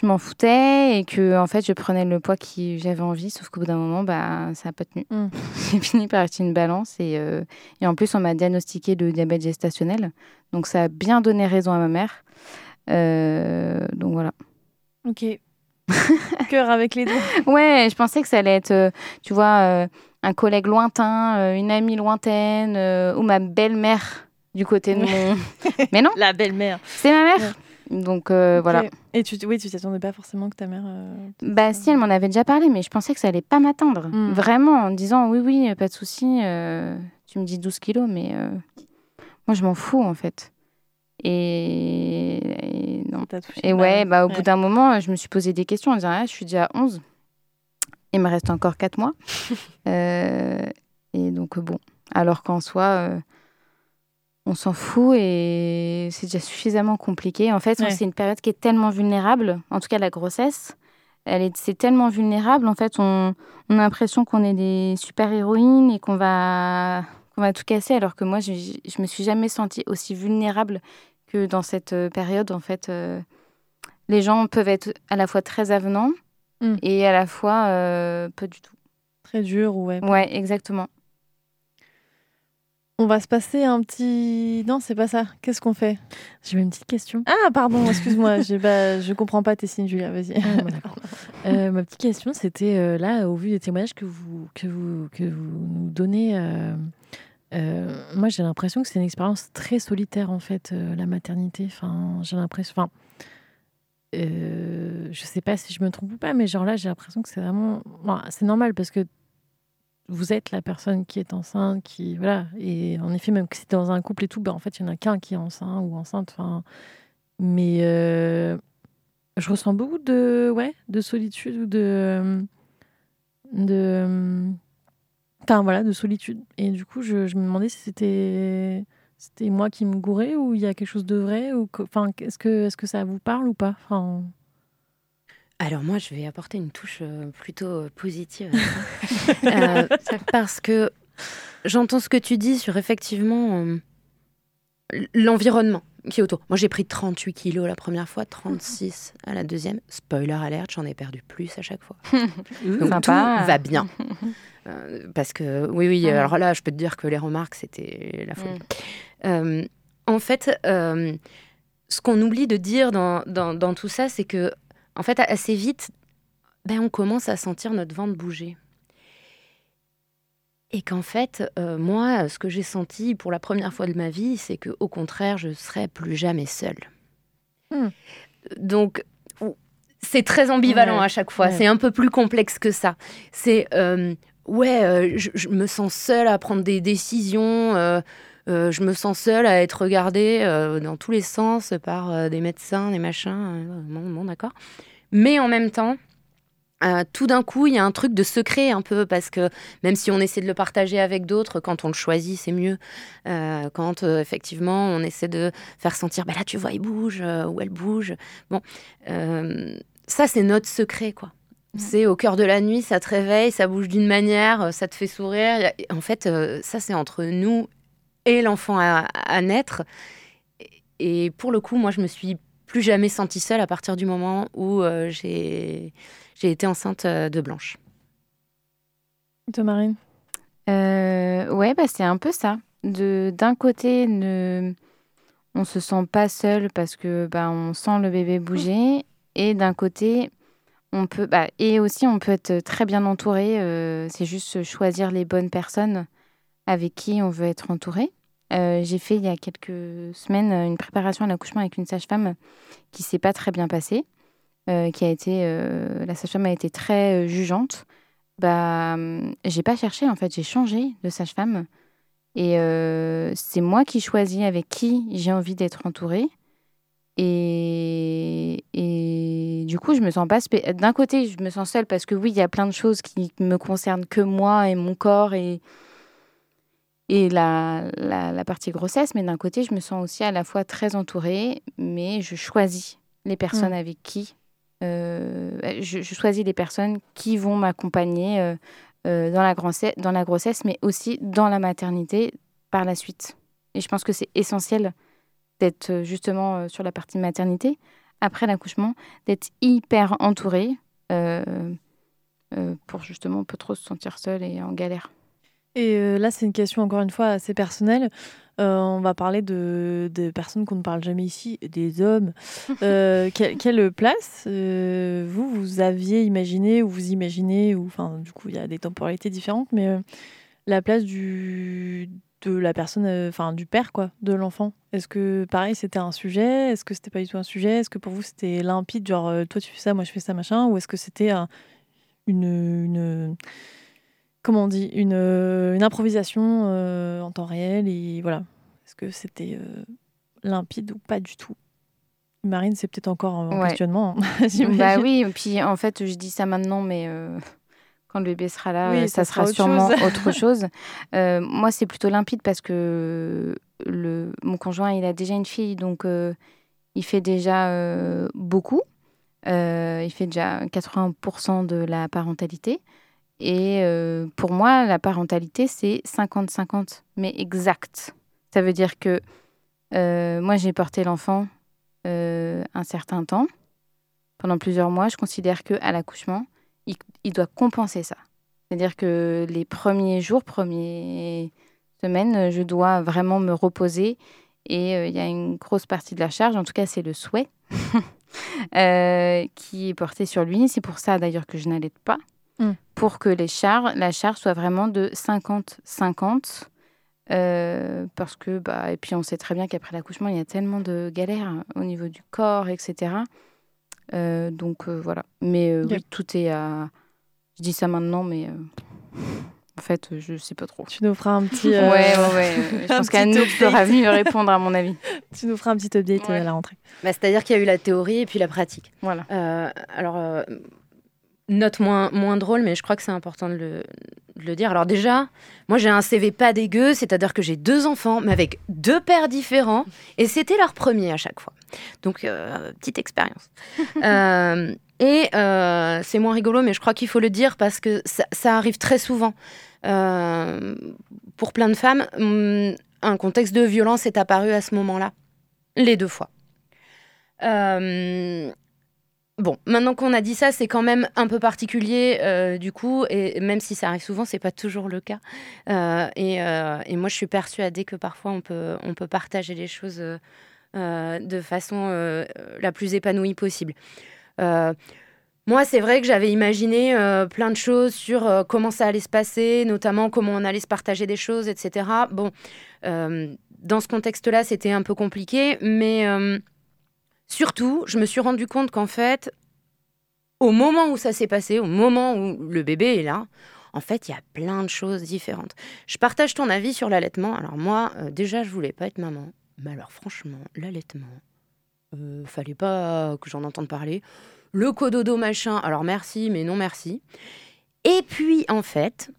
S5: je m'en foutais et que en fait je prenais le poids que j'avais envie sauf qu'au bout d'un moment bah ça n'a pas tenu
S3: Mm.
S5: j'ai fini par acheter une balance et, euh, et en plus on m'a diagnostiqué le diabète gestationnel donc ça a bien donné raison à ma mère Euh, donc voilà
S3: Ok. Cœur avec les doigts.
S5: ouais je pensais que ça allait être euh, tu vois un collègue lointain une amie lointaine ou ma belle-mère du côté de mon mais non
S3: La belle-mère.
S5: c'est ma mère donc euh, voilà.
S3: Et tu, oui, tu t'attendais pas forcément que ta mère. euh,
S5: Bah si, elle m'en avait déjà parlé, mais je pensais que ça allait pas m'atteindre.
S3: Mm.
S5: Vraiment, en disant oui, oui, pas de souci, euh, tu me dis 12 kilos, mais moi je m'en fous en fait. Et, et non. Et ouais, bah, au
S3: ouais.
S5: bout d'un moment, je me suis posé des questions en disant ah, je suis déjà à 11, il me reste encore 4 mois. Et donc bon, alors qu'en soi, on s'en fout et c'est déjà suffisamment compliqué. En fait,
S3: Ouais.
S5: c'est une période qui est tellement vulnérable, en tout cas la grossesse. Elle est, c'est tellement vulnérable. En fait, on, on a l'impression qu'on est des super héroïnes et qu'on va, qu'on va tout casser. Alors que moi, je, je me suis jamais sentie aussi vulnérable que dans cette euh, période. En fait, euh, les gens peuvent être à la fois très avenants
S3: Mm.
S5: et à la fois euh, pas du tout.
S3: Très dur, ouais.
S5: Ouais, exactement.
S3: On va se passer un petit. Non, c'est pas ça. Qu'est-ce qu'on fait?
S4: J'avais une petite question.
S3: Ah, pardon, excuse-moi. j'ai- bah, je comprends pas tes signes, Julia. Vas-y.
S4: Ah, bon. Euh, ma petite question, c'était euh, là, au vu des témoignages que vous, que vous, que vous nous donnez, euh, moi j'ai l'impression que c'est une expérience très solitaire en fait, la maternité. Enfin, j'ai l'impression. Enfin, je sais pas si je me trompe ou pas, mais genre là, j'ai l'impression que c'est vraiment. c'est normal parce que vous êtes la personne qui est enceinte, qui. Voilà. Et en effet, même que c'est dans un couple et tout, bah, en fait, il y en a qu'un qui est enceint ou enceinte. Enfin. Mais. euh, je ressens beaucoup de ouais de solitude ou de de enfin voilà de solitude et du coup je, me demandais si c'était c'était moi qui me gourais ou il y a quelque chose de vrai ou enfin est-ce que est-ce que ça vous parle ou pas?
S6: Alors moi, je vais apporter une touche euh, plutôt euh, positive. Euh, parce que j'entends ce que tu dis sur effectivement euh, l'environnement qui est autour. Moi, j'ai pris 38 kilos la première fois, 36 à la deuxième. Spoiler alerte, j'en ai perdu plus à chaque fois. Donc
S5: Sympa.
S6: tout va bien. Euh, parce que oui, oui, alors là, je peux te dire que les remarques, c'était la folie. Euh, en fait, ce qu'on oublie de dire dans, dans, dans tout ça, c'est que, en fait, assez vite, ben, on commence à sentir notre ventre bouger. Et qu'en fait, euh, moi, ce que j'ai senti pour la première fois de ma vie, c'est que, au contraire, je serai plus jamais seule.
S3: Hmm.
S6: Donc, c'est très ambivalent
S3: Ouais.
S6: à chaque fois.
S3: Ouais.
S6: C'est un peu plus complexe que ça. C'est euh, ouais, euh, je, je me sens seule à prendre des décisions. Euh, je me sens seule à être regardée euh, dans tous les sens par euh, des médecins, des machins. bon, bon, d'accord. Mais en même temps, tout d'un coup, il y a un truc de secret un peu parce que même si on essaie de le partager avec d'autres, quand on le choisit, c'est mieux. Quand effectivement, on essaie de faire sentir, bah là, tu vois, il bouge ou elle bouge. Bon, ça, c'est notre secret, quoi. C'est au cœur de la nuit, ça te réveille, ça bouge d'une manière, ça te fait sourire. En fait, ça, c'est entre nous et l'enfant à, à naître. Et pour le coup, moi, je me suis plus jamais sentie seule à partir du moment où euh, j'ai j'ai été enceinte euh, de Blanche.
S3: Toi, Marine
S5: Euh, ouais, bah, c'est un peu ça. De d'un côté, ne... on se sent pas seul parce que bah, on sent le bébé bouger, et d'un côté, on peut bah, et aussi on peut être très bien entouré. euh, c'est juste choisir les bonnes personnes avec qui on veut être entouré. Euh, J'ai fait il y a quelques semaines une préparation à l'accouchement avec une sage-femme qui s'est pas très bien passée, euh, qui a été euh, la sage-femme a été très euh, jugeante bah, hum, j'ai pas cherché en fait, j'ai changé de sage-femme. Et euh, c'est moi qui choisis avec qui j'ai envie d'être entourée. Et, et du coup, je me sens pas. D'un côté, je me sens seule parce que oui, il y a plein de choses qui me concernent que moi et mon corps et, et la, la, la partie grossesse. Mais d'un côté, je me sens aussi à la fois très entourée, mais je choisis les personnes
S3: Mm.
S5: avec qui euh, je, je choisis les personnes qui vont m'accompagner euh, euh, dans, la grossesse, dans la grossesse, mais aussi dans la maternité par la suite. Et je pense que c'est essentiel d'être justement sur la partie maternité après l'accouchement, d'être hyper entouré pour justement pas trop se sentir seul et en galère.
S3: Et là, c'est une question encore une fois assez personnelle. on va parler de, personnes qu'on ne parle jamais ici, des hommes. quelle, place vous, vous aviez imaginé ou vous imaginez, ou enfin, du coup, il y a des temporalités différentes, mais la place du, de la personne, enfin, du père, quoi, de l'enfant? Est-ce que, pareil, c'était un sujet? Est-ce que c'était pas du tout un sujet? Est-ce que pour vous, c'était limpide, genre, toi, tu fais ça, moi, je fais ça, machin? Ou est-ce que c'était une, une comment on dit, une, euh, une improvisation euh, en temps réel. Et voilà. Est-ce que c'était euh, limpide ou pas du tout? Marine, c'est peut-être encore un questionnement.
S5: Hein, bah oui, et puis en fait, je dis ça maintenant, mais quand le bébé sera là, ça, sera, sûrement autre chose. moi, c'est plutôt limpide parce que le, mon conjoint, il a déjà une fille, donc il fait déjà beaucoup. il fait déjà 80% de la parentalité. Et euh, pour moi, la parentalité, c'est 50-50, mais exact. Ça veut dire que euh, moi, j'ai porté l'enfant euh, un certain temps, pendant plusieurs mois. Je considère qu'à l'accouchement, il, doit compenser ça. C'est-à-dire que les premiers jours, premières semaines, je dois vraiment me reposer. Et il y a une grosse partie de la charge, en tout cas, c'est le souhait, qui est porté sur lui. C'est pour ça, d'ailleurs, que je n'allais pas Mm. pour que les chars, la charge soit vraiment de 50-50. Euh, parce que, bah, et puis on sait très bien qu'après l'accouchement, il y a tellement de galères au niveau du corps, etc. Euh, donc euh, voilà. Mais oui, tout est à. Je dis ça maintenant, mais en fait, je sais pas trop.
S3: Tu nous feras un petit.
S5: Ouais, ouais, ouais. Je pense qu'Anne fera mieux répondre, à mon avis.
S3: tu nous feras un petit update à la rentrée.
S6: Bah, C'est-à-dire qu'il y a eu la théorie et puis la pratique.
S5: Voilà.
S6: alors note moins, moins drôle, mais je crois que c'est important de le, dire. Alors déjà, moi j'ai un CV pas dégueu, c'est-à-dire que j'ai deux enfants, mais avec deux pères différents, et c'était leur premier à chaque fois. Donc, euh, petite expérience. Euh, et euh, c'est moins rigolo, mais je crois qu'il faut le dire parce que ça, arrive très souvent. pour plein de femmes, hum, un contexte de violence est apparu à ce moment-là, les deux fois. Bon, maintenant qu'on a dit ça, c'est quand même un peu particulier euh, du coup, et même si ça arrive souvent, c'est pas toujours le cas. Euh, euh, et, moi, je suis persuadée que parfois on peut, on peut partager les choses de façon la plus épanouie possible. moi, c'est vrai que j'avais imaginé plein de choses sur comment ça allait se passer, notamment comment on allait se partager des choses, etc. Bon, dans ce contexte-là, c'était un peu compliqué, mais Surtout, je me suis rendu compte qu'en fait, au moment où ça s'est passé, au moment où le bébé est là, en fait, il y a plein de choses différentes. Je partage ton avis sur l'allaitement. Alors moi, euh, déjà, je voulais pas être maman. Mais alors franchement, l'allaitement, euh, fallait pas que j'en entende parler. Le cododo machin, alors merci, mais non merci. Et puis, en fait,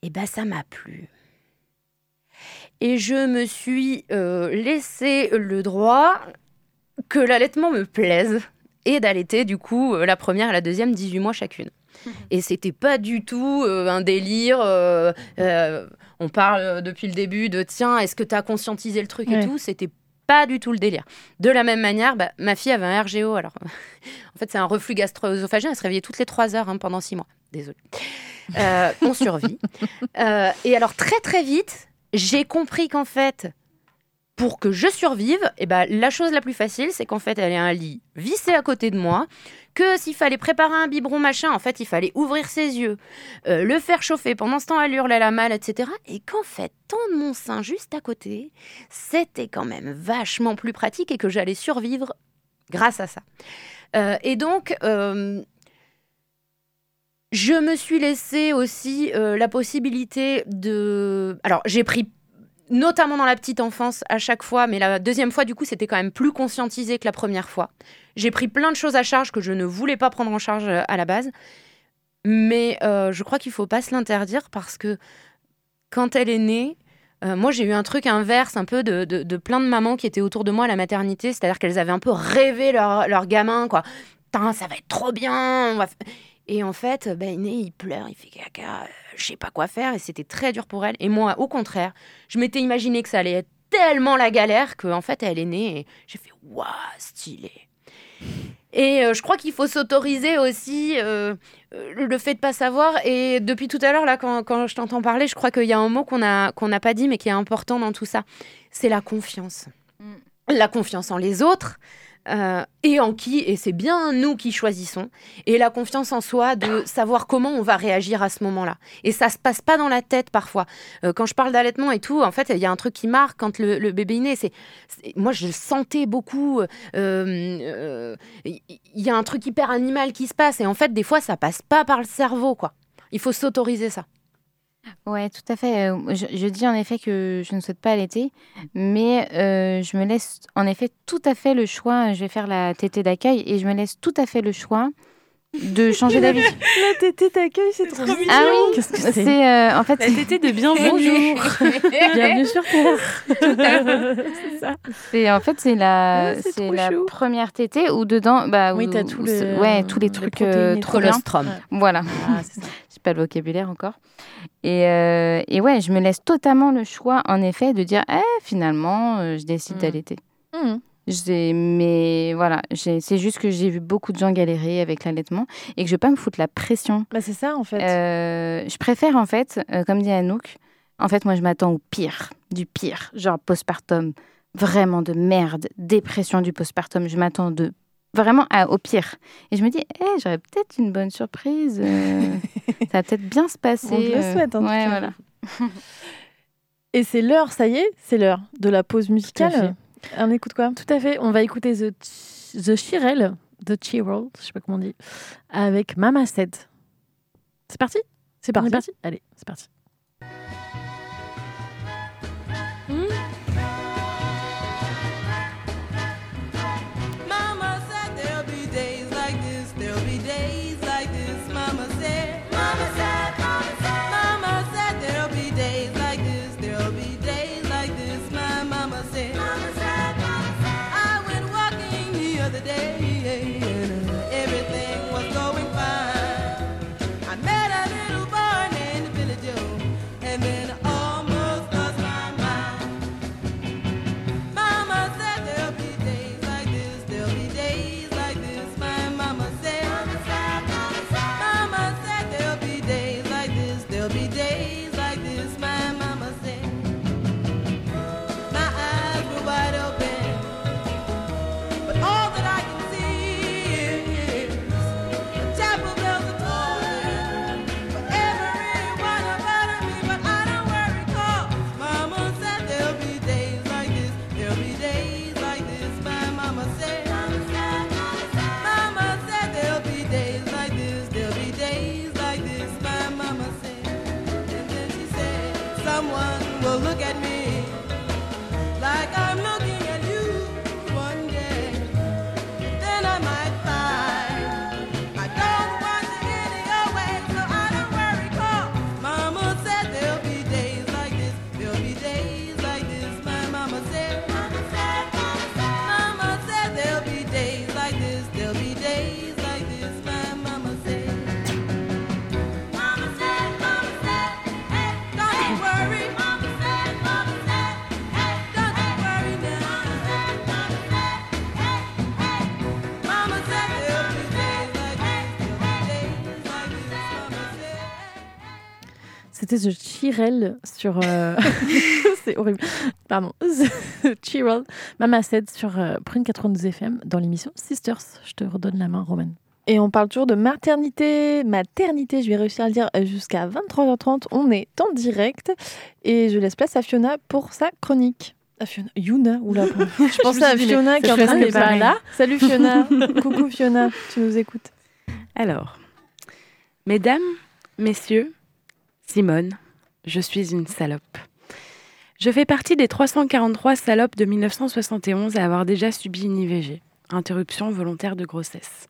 S6: eh ben, ça m'a plu. Et je me suis euh, laissé le droit que l'allaitement me plaise et d'allaiter du coup euh, la première et la deuxième 18 mois chacune. Et c'était pas du tout euh, un délire. Euh, on parle depuis le début de tiens, est-ce que tu as conscientisé le truc et tout? C'était pas du tout le délire. De la même manière, bah, ma fille avait un RGO. Alors, en fait, c'est un reflux gastro-œsophagien. Elle se réveillait toutes les trois heures hein, pendant six mois. Désolée. on survit. et alors, très très vite, j'ai compris qu'en fait, pour que je survive, eh ben, la chose la plus facile, c'est qu'en fait, elle ait un lit vissé à côté de moi, que s'il fallait préparer un biberon machin, en fait, il fallait ouvrir ses yeux, euh, le faire chauffer, pendant ce temps, elle hurlait la malle, etc. Et qu'en fait, tendre mon sein juste à côté, c'était quand même vachement plus pratique et que j'allais survivre grâce à ça. Euh, et donc, euh, je me suis laissé aussi la possibilité de... Alors, j'ai pris notamment dans la petite enfance à chaque fois, mais la deuxième fois, du coup, c'était quand même plus conscientisé que la première fois. J'ai pris plein de choses à charge que je ne voulais pas prendre en charge euh, à la base, mais euh, je crois qu'il faut pas se l'interdire parce que quand elle est née, euh, moi, j'ai eu un truc inverse, un peu de, de, plein de mamans qui étaient autour de moi à la maternité, c'est-à-dire qu'elles avaient un peu rêvé leur, leur gamin, quoi. ça va être trop bien. Et en fait, ben, il est né, il pleure, il fait caca, je sais pas quoi faire et c'était très dur pour elle. Et moi, au contraire, je m'étais imaginé que ça allait être tellement la galère qu'en fait, elle est née et j'ai fait waouh, stylé. Et euh, je crois qu'il faut s'autoriser aussi euh, euh, le fait de pas savoir. Et depuis tout à l'heure, là, quand, quand je t'entends parler, je crois qu'il y a un mot qu'on a qu'on n'a pas dit, mais qui est important dans tout ça. C'est la confiance. La confiance en les autres. Euh, et en qui, et c'est bien nous qui choisissons, et la confiance en soi de savoir comment on va réagir à ce moment-là. Et ça se passe pas dans la tête parfois. Euh, quand je parle d'allaitement et tout, en fait, il y a un truc qui marque quand le, bébé est né. C'est, moi, je sentais beaucoup. euh, Il y a un truc hyper animal qui se passe, et en fait, des fois, ça passe pas par le cerveau, quoi. Il faut s'autoriser ça.
S5: Ouais, tout à fait. Euh, Je, dis en effet que je ne souhaite pas allaiter, mais euh, je me laisse en effet tout à fait le choix. Je vais faire la tétée d'accueil et je me laisse tout à fait le choix de changer d'avis.
S3: La tétée d'accueil, c'est trop mignon.
S5: Ah oui,
S10: Qu'est-ce que c'est
S5: c'est euh, en fait.
S7: La tétée de bienvenue.
S10: Bienvenue sur Terre.
S3: C'est ça.
S5: C'est en fait c'est la
S3: Ouais, c'est
S5: la
S3: chou.
S5: première tétée où dedans bah
S3: Oui,
S5: où-
S3: t'as tout
S5: où
S3: le-
S5: c'est- ouais tous les
S3: les
S5: trucs
S3: protéines
S5: euh, trop bien. Voilà.
S3: Ah.
S5: J'ai pas le vocabulaire encore. Et, euh, et ouais, je me laisse totalement le choix, en effet, de dire, eh, finalement, euh, je décide
S3: Mm.
S5: d'allaiter.
S3: Mhm.
S5: Mais voilà, c'est juste que j'ai vu beaucoup de gens galérer avec l'allaitement et que je vais pas me foutre la pression.
S3: Bah, c'est ça, en fait.
S5: Euh, je préfère, en fait, euh, comme dit Anouk, en fait, moi, je m'attends au pire, du pire, genre postpartum, vraiment de merde, dépression du postpartum. Je m'attends de vraiment à- au pire. Et je me dis, eh, j'aurais peut-être une bonne surprise. euh, ça va peut-être bien se passer.
S3: On le souhaite, en tout cas.
S5: voilà.
S3: Et c'est l'heure, ça y est, c'est l'heure de la pause musicale. On écoute quoi?
S10: Tout à fait. On va écouter The, The Chirel, The Chirel, je sais pas comment on dit, avec Mama Said. C'est parti?
S3: C'est parti?
S10: Allez, c'est parti. Chirel sur. euh, c'est horrible. Pardon. Chirel, Mama Said sur euh, Prune 92 FM dans l'émission Sisters. Je te redonne la main, Roman.
S3: Et on parle toujours de maternité. Maternité, je vais réussir à le dire euh, jusqu'à 23h30. On est en direct. Et je laisse place à Fiona pour sa chronique. À Fiona. Yuna Oula. Je pensais à Fiona qui est en train de
S7: n'est pas
S3: parler.
S7: là.
S3: Salut Fiona. Coucou Fiona, tu nous écoutes.
S7: Alors, mesdames, messieurs, Simone, je suis une salope. Je fais partie des 343 salopes de 1971 à avoir déjà subi une IVG, interruption volontaire de grossesse.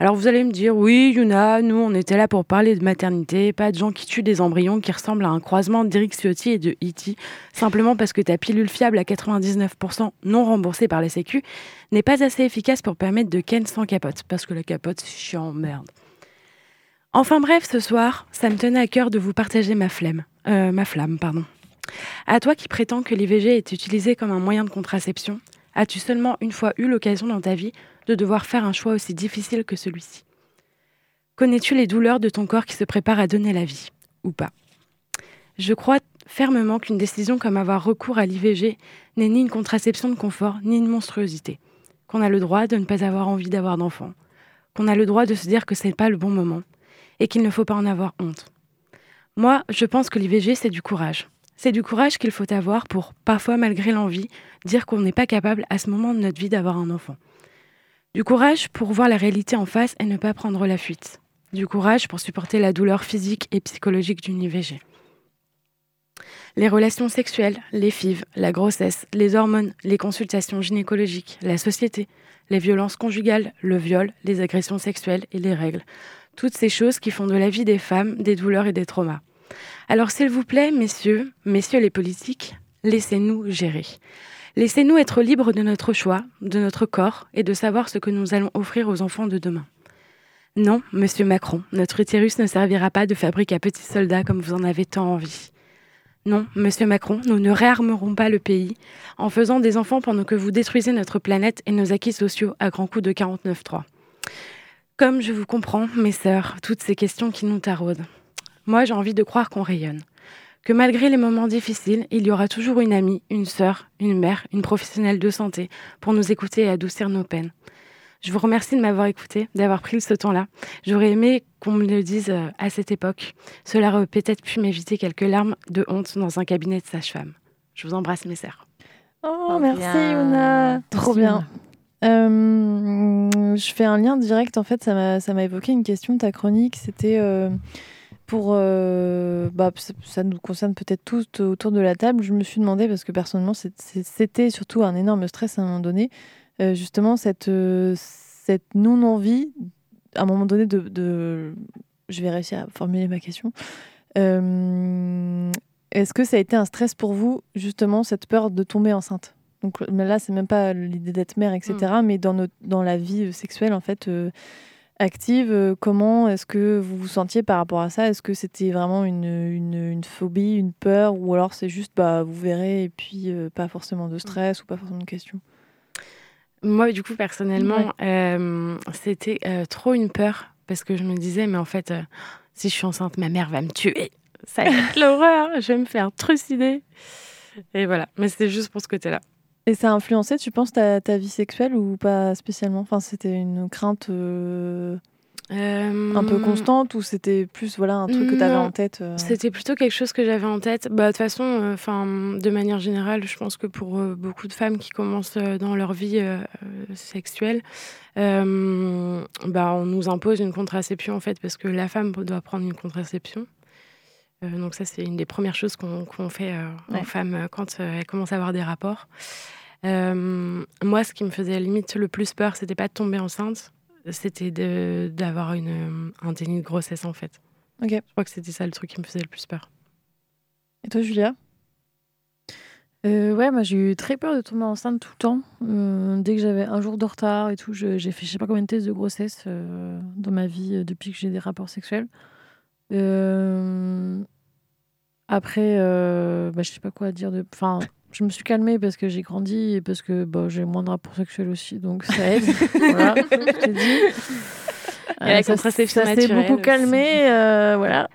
S7: Alors vous allez me dire, oui, Yuna, nous on était là pour parler de maternité, pas de gens qui tuent des embryons qui ressemblent à un croisement d'Eric Ciotti et de E.T., simplement parce que ta pilule fiable à 99% non remboursée par la Sécu n'est pas assez efficace pour permettre de ken sans capote, parce que la capote c'est chiant, merde. Enfin bref, ce soir, ça me tenait à cœur de vous partager ma flemme. Euh, ma flamme, pardon. À toi qui prétends que l'IVG est utilisé comme un moyen de contraception, As-tu seulement une fois eu l'occasion dans ta vie de devoir faire un choix aussi difficile que celui-ci? Connais-tu les douleurs de ton corps qui se prépare à donner la vie ou pas? Je crois fermement qu'une décision comme avoir recours à l'IVG n'est ni une contraception de confort, ni une monstruosité. Qu'on a le droit de ne pas avoir envie d'avoir d'enfants. Qu'on a le droit de se dire que ce n'est pas le bon moment. Et qu'il ne faut pas en avoir honte. Moi, je pense que l'IVG, c'est du courage. C'est du courage qu'il faut avoir pour, parfois malgré l'envie, dire qu'on n'est pas capable à ce moment de notre vie d'avoir un enfant. Du courage pour voir la réalité en face et ne pas prendre la fuite. Du courage pour supporter la douleur physique et psychologique d'une IVG. Les relations sexuelles, les FIV, la grossesse, les hormones, les consultations gynécologiques, la société, les violences conjugales, le viol, les agressions sexuelles et les règles. Toutes ces choses qui font de la vie des femmes des douleurs et des traumas. Alors s'il vous plaît, messieurs, messieurs les politiques, laissez-nous gérer. Laissez-nous être libres de notre choix, de notre corps et de savoir ce que nous allons offrir aux enfants de demain. Non, monsieur Macron, notre utérus ne servira pas de fabrique à petits soldats comme vous en avez tant envie. Non, monsieur Macron, nous ne réarmerons pas le pays en faisant des enfants pendant que vous détruisez notre planète et nos acquis sociaux à grands coups de 49.3. Comme je vous comprends, mes sœurs, toutes ces questions qui nous taraudent. Moi, j'ai envie de croire qu'on rayonne. Que malgré les moments difficiles, il y aura toujours une amie, une sœur, une mère, une professionnelle de santé pour nous écouter et adoucir nos peines. Je vous remercie de m'avoir écouté, d'avoir pris ce temps-là. J'aurais aimé qu'on me le dise euh, à cette époque. Cela aurait peut-être pu m'éviter quelques larmes de honte dans un cabinet de sage-femme. Je vous embrasse, mes sœurs.
S3: Oh, merci Yuna. Trop bien. Euh, je fais un lien direct. En fait, ça m'a ça m'a évoqué une question de ta chronique. C'était euh, pour. euh, bah, ça- nous concerne peut-être tous autour de la table. Je me suis demandé, parce que personnellement, c'était surtout un énorme stress à un moment donné, euh, justement, cette, euh, cette non-envie, à un moment donné, de, de- Je vais réussir à formuler ma question. Est-ce que ça a été un stress pour vous, justement, cette peur de tomber enceinte? Donc là, c'est même pas l'idée d'être mère, etc. Mais dans, notre, dans la vie sexuelle, en fait, active, euh, comment est-ce que vous vous sentiez par rapport à ça? Est-ce que c'était vraiment une, une, une phobie, une peur Ou alors c'est juste, bah, vous verrez, et puis euh, pas forcément de stress ou pas forcément de questions?
S7: Moi, du coup, personnellement, euh, c'était euh, trop une peur parce que je me disais, mais en fait, si je suis enceinte, ma mère va me tuer. Ça va être l'horreur, je vais me faire trucider. Et voilà, mais c'était juste pour ce côté-là.
S3: Et ça a influencé, tu penses, ta, ta vie sexuelle ou pas spécialement? Enfin, c'était une crainte euh, un peu constante ou c'était plus voilà, un truc que tu avais en tête euh,
S7: C'était plutôt quelque chose que j'avais en tête. Bah, de toute façon, euh, enfin, de manière générale, je pense que pour euh, beaucoup de femmes qui commencent euh, dans leur vie euh, euh, sexuelle, euh, bah, on nous impose une contraception en fait parce que la femme doit prendre une contraception. Euh, donc ça, c'est une des premières choses qu'on fait euh,
S3: Ouais.
S7: aux femmes euh, quand euh, elles commencent à avoir des rapports. Euh, moi, ce qui me faisait limite le plus peur, c'était pas de tomber enceinte, c'était de- d'avoir une, un déni de grossesse en fait.
S3: Ok.
S7: Je crois que c'était ça le truc qui me faisait le plus peur.
S3: Et toi, Julia?
S4: Euh, ouais, moi j'ai eu très peur de tomber enceinte tout le temps. Euh, dès que j'avais un jour de retard et tout, j'ai fait je sais pas combien de tests de grossesse euh, dans ma vie euh, depuis que j'ai des rapports sexuels. Euh, après, euh, bah, je sais pas quoi dire de. Enfin, je me suis calmée parce que j'ai grandi et parce que bah, j'ai moins de rapports sexuels aussi, donc ça aide. voilà, je t'ai dit.
S7: Et la
S4: ça-
S7: contraception
S4: ça s'est beaucoup calmé, euh, voilà.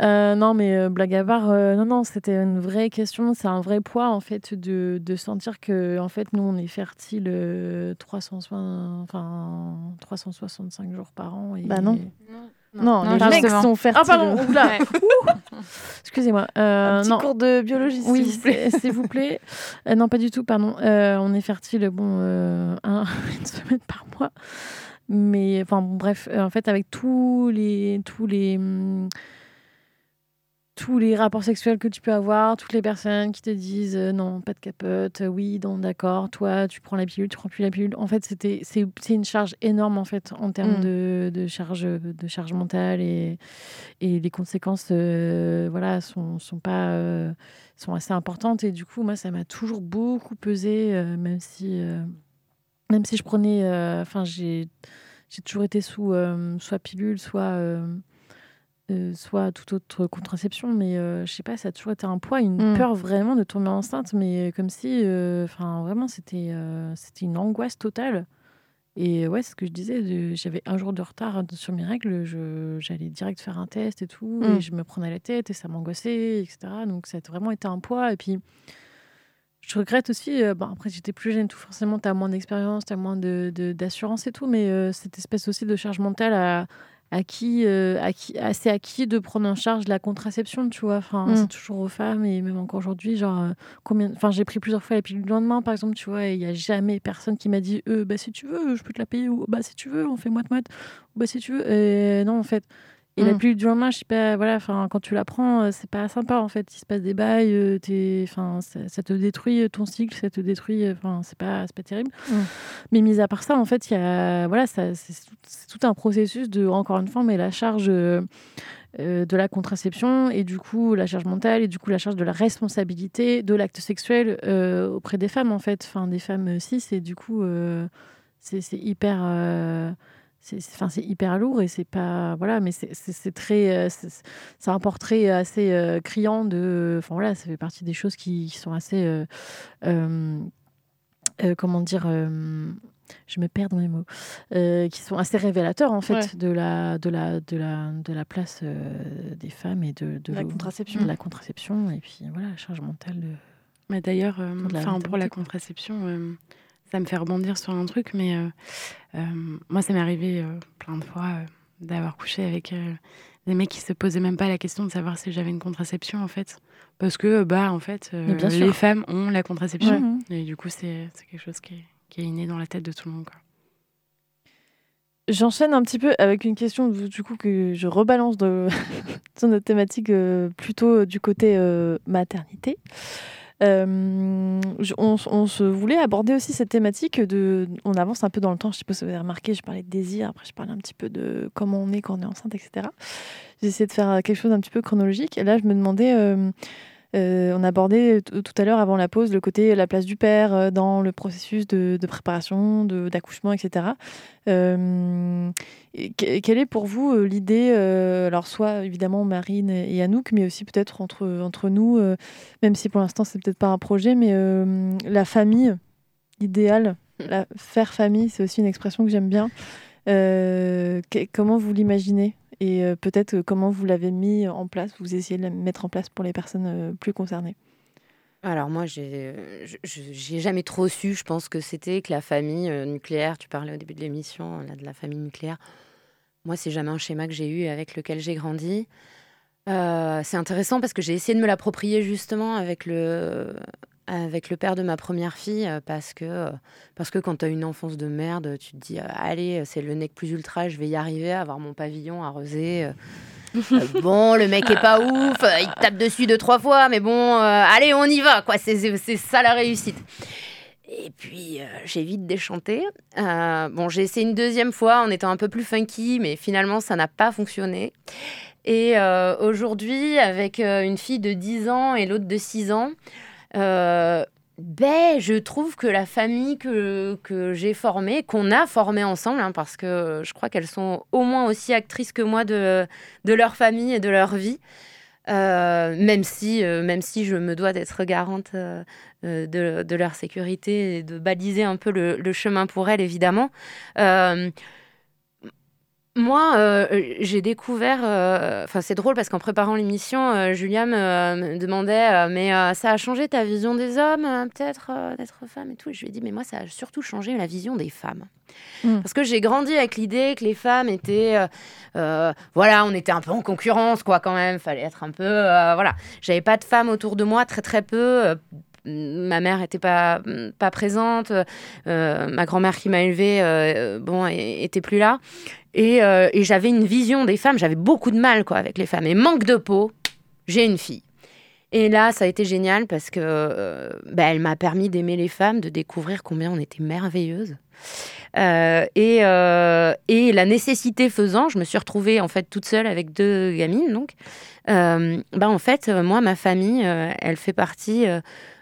S4: Euh, non, mais euh, blague à part, euh, non, non, c'était une vraie question. C'est un vrai poids, en fait, de, de sentir que, en fait, nous, on est fertile euh, 360, enfin, 365 jours par an. Et...
S3: Bah non. Non,
S4: Non,
S3: les mecs
S4: justement.
S3: sont fertiles.
S4: Ah, pardon, oula. Excusez-moi. Euh,
S3: Un petit
S4: non.
S3: cours de biologie,
S4: Oui,
S3: s'il vous plaît.
S4: s'il vous plaît. Euh, non, pas du tout, pardon. Euh, on est fertile, bon, euh, un- une semaine par mois. Mais, enfin, bon, bref, en fait, avec tous les, tous les, hum, tous les rapports sexuels que tu peux avoir, toutes les personnes qui te disent euh, non, pas de capote, euh, oui, non, d'accord, toi, tu prends la pilule, tu prends plus la pilule. En fait, c'était, c'est, une charge énorme, en fait, en termes
S3: Mm.
S4: de, de, charge, de charge mentale et, et les conséquences, euh, voilà, sont, sont pas, euh, sont assez importantes. Et du coup, moi, ça m'a toujours beaucoup pesé, même si, même si je prenais, enfin, j'ai, j'ai toujours été sous soit pilule, soit, euh, soit toute autre contraception, mais euh, je sais pas, ça a toujours été un poids, une
S3: Mm.
S4: peur vraiment de tomber enceinte, mais euh, comme si, euh, enfin vraiment, c'était c'était une angoisse totale. Et ouais, c'est ce que je disais, de- j'avais un jour de retard sur mes règles, j'allais direct faire un test et tout,
S3: Mm.
S4: et je me prenais la tête et ça m'angoissait, etc. Donc ça a vraiment été un poids. Et puis, je regrette aussi, euh, bon, après j'étais plus jeune, tout forcément, tu as moins d'expérience, tu as moins de- de- d'assurance et tout, mais euh, cette espèce aussi de charge mentale à, à qui, euh, à qui, à- c'est à qui de prendre en charge la contraception, tu vois. Enfin,
S3: Mm.
S4: c'est toujours aux femmes et même encore aujourd'hui, genre, euh, combien, enfin, j'ai pris plusieurs fois la pilule du lendemain, par exemple, tu vois, et il y a jamais personne qui m'a dit, euh, bah si tu veux, je peux te la payer, ou bah si tu veux, on fait moite-moite, ou bah si tu veux, et non, en fait. Et la
S3: Mm.
S4: pilule du lendemain, je sais pas, voilà, enfin, quand tu la prends, euh, c'est pas sympa, en fait. Il se passe des bails, euh, enfin, ça, ça te détruit ton cycle, ça te détruit, euh, enfin, c'est pas, pas terrible.
S3: Mm.
S4: Mais mis à part ça, en fait, il y a, voilà, c'est tout, un processus de, encore une fois, mais la charge euh, euh, de la contraception et du coup la charge mentale et du coup la charge de la responsabilité de l'acte sexuel euh, auprès des femmes, en fait, enfin, des femmes cis, et du coup, euh, c'est c'est hyper. C'est enfin, c'est hyper lourd et c'est pas voilà mais c'est- très euh, c'est un portrait assez euh, criant de enfin voilà ça fait partie des choses qui, qui sont assez euh, euh, euh, comment dire euh, je me perds dans mes mots euh, qui sont assez révélateurs en fait
S3: Ouais.
S4: de la de la de la de la place euh, des femmes et de, de
S3: La contraception.
S4: de la contraception et puis voilà la charge mentale de
S7: Mais d'ailleurs, euh, pour la contraception, ça me fait rebondir sur un truc, mais euh, euh, moi, ça m'est arrivé euh, plein de fois d'avoir couché avec des mecs qui se posaient même pas la question de savoir si j'avais une contraception, en fait. Parce que, bah, en fait, euh,
S4: bien
S7: les femmes ont la contraception. Et du coup, c'est quelque chose qui est, qui est inné dans la tête de tout le monde.
S3: J'enchaîne un petit peu avec une question du coup que je rebalance de, sur notre thématique euh, plutôt du côté euh, maternité. Euh, on, on se voulait aborder aussi cette thématique de. On avance un peu dans le temps. Je sais pas si vous avez remarqué. Je parlais de désir. Après, je parlais un petit peu de comment on est quand on est enceinte, etc. J'ai essayé de faire quelque chose d'un petit peu chronologique. Et là, je me demandais. euh, euh, on abordait t- tout à l'heure avant la pause le côté la place du père euh, dans le processus de, préparation, d'accouchement, etc. Euh, et que- quelle est pour vous euh, l'idée, euh, alors soit évidemment Marine et Anouk, mais aussi peut-être entre, entre nous, euh, même si pour l'instant c'est peut-être pas un projet, mais euh, la famille idéale, la faire famille, c'est aussi une expression que j'aime bien. Euh, comment vous l'imaginez? Et euh, peut-être euh, comment vous l'avez mis en place, vous essayez de la mettre en place pour les personnes euh, plus concernées.
S6: Alors moi, j'ai jamais trop su. Je pense que c'était que la famille nucléaire, tu parlais au début de l'émission, de la famille nucléaire. Moi, c'est jamais un schéma que j'ai eu avec lequel j'ai grandi. C'est intéressant parce que j'ai essayé de me l'approprier justement avec le, avec le père de ma première fille euh, parce que, euh, parce que quand tu as une enfance de merde, tu te dis euh, allez, c'est le nec plus ultra, je vais y arriver, avoir mon pavillon arrosé. bon, le mec est pas ouf, il te tape dessus deux, trois fois, mais bon, euh, allez, on y va, quoi. C'est ça la réussite. Et puis, euh, j'ai vite déchanté. Euh, bon, j'ai essayé une deuxième fois en étant un peu plus funky, mais finalement, ça n'a pas fonctionné. Et aujourd'hui, avec une fille de 10 ans et l'autre de 6 ans, euh, ben, je trouve que la famille que, que j'ai formée, qu'on a formée ensemble, hein, parce que je crois qu'elles sont au moins aussi actrices que moi de, de leur famille et de leur vie, euh, même, si, euh, même si je me dois d'être garante de, de leur sécurité et de baliser un peu le chemin pour elles, évidemment. Moi, euh, j'ai découvert. euh, Enfin, c'est drôle parce qu'en préparant l'émission, euh, Julia me, me demandait euh, Mais ça a changé ta vision des hommes, peut-être, d'être femme et tout? Et je lui ai dit Mais moi, ça a surtout changé la vision des femmes.
S3: Mm.
S6: Parce que j'ai grandi avec l'idée que les femmes étaient. voilà, on était un peu en concurrence, quoi, quand même. Fallait être un peu. voilà. J'avais pas de femmes autour de moi, très, très peu. Ma mère était pas, pas présente. euh, ma grand-mère qui m'a élevée, euh, bon, était plus là. Et, euh, et j'avais une vision des femmes, j'avais beaucoup de mal quoi avec les femmes. Et manque de peau, j'ai une fille. Et là, ça a été génial parce que euh, bah, elle m'a permis d'aimer les femmes, de découvrir combien on était merveilleuses. Et, et la nécessité faisant, je me suis retrouvée en fait toute seule avec deux gamines. Donc, euh, bah, en fait, moi, ma famille, elle fait partie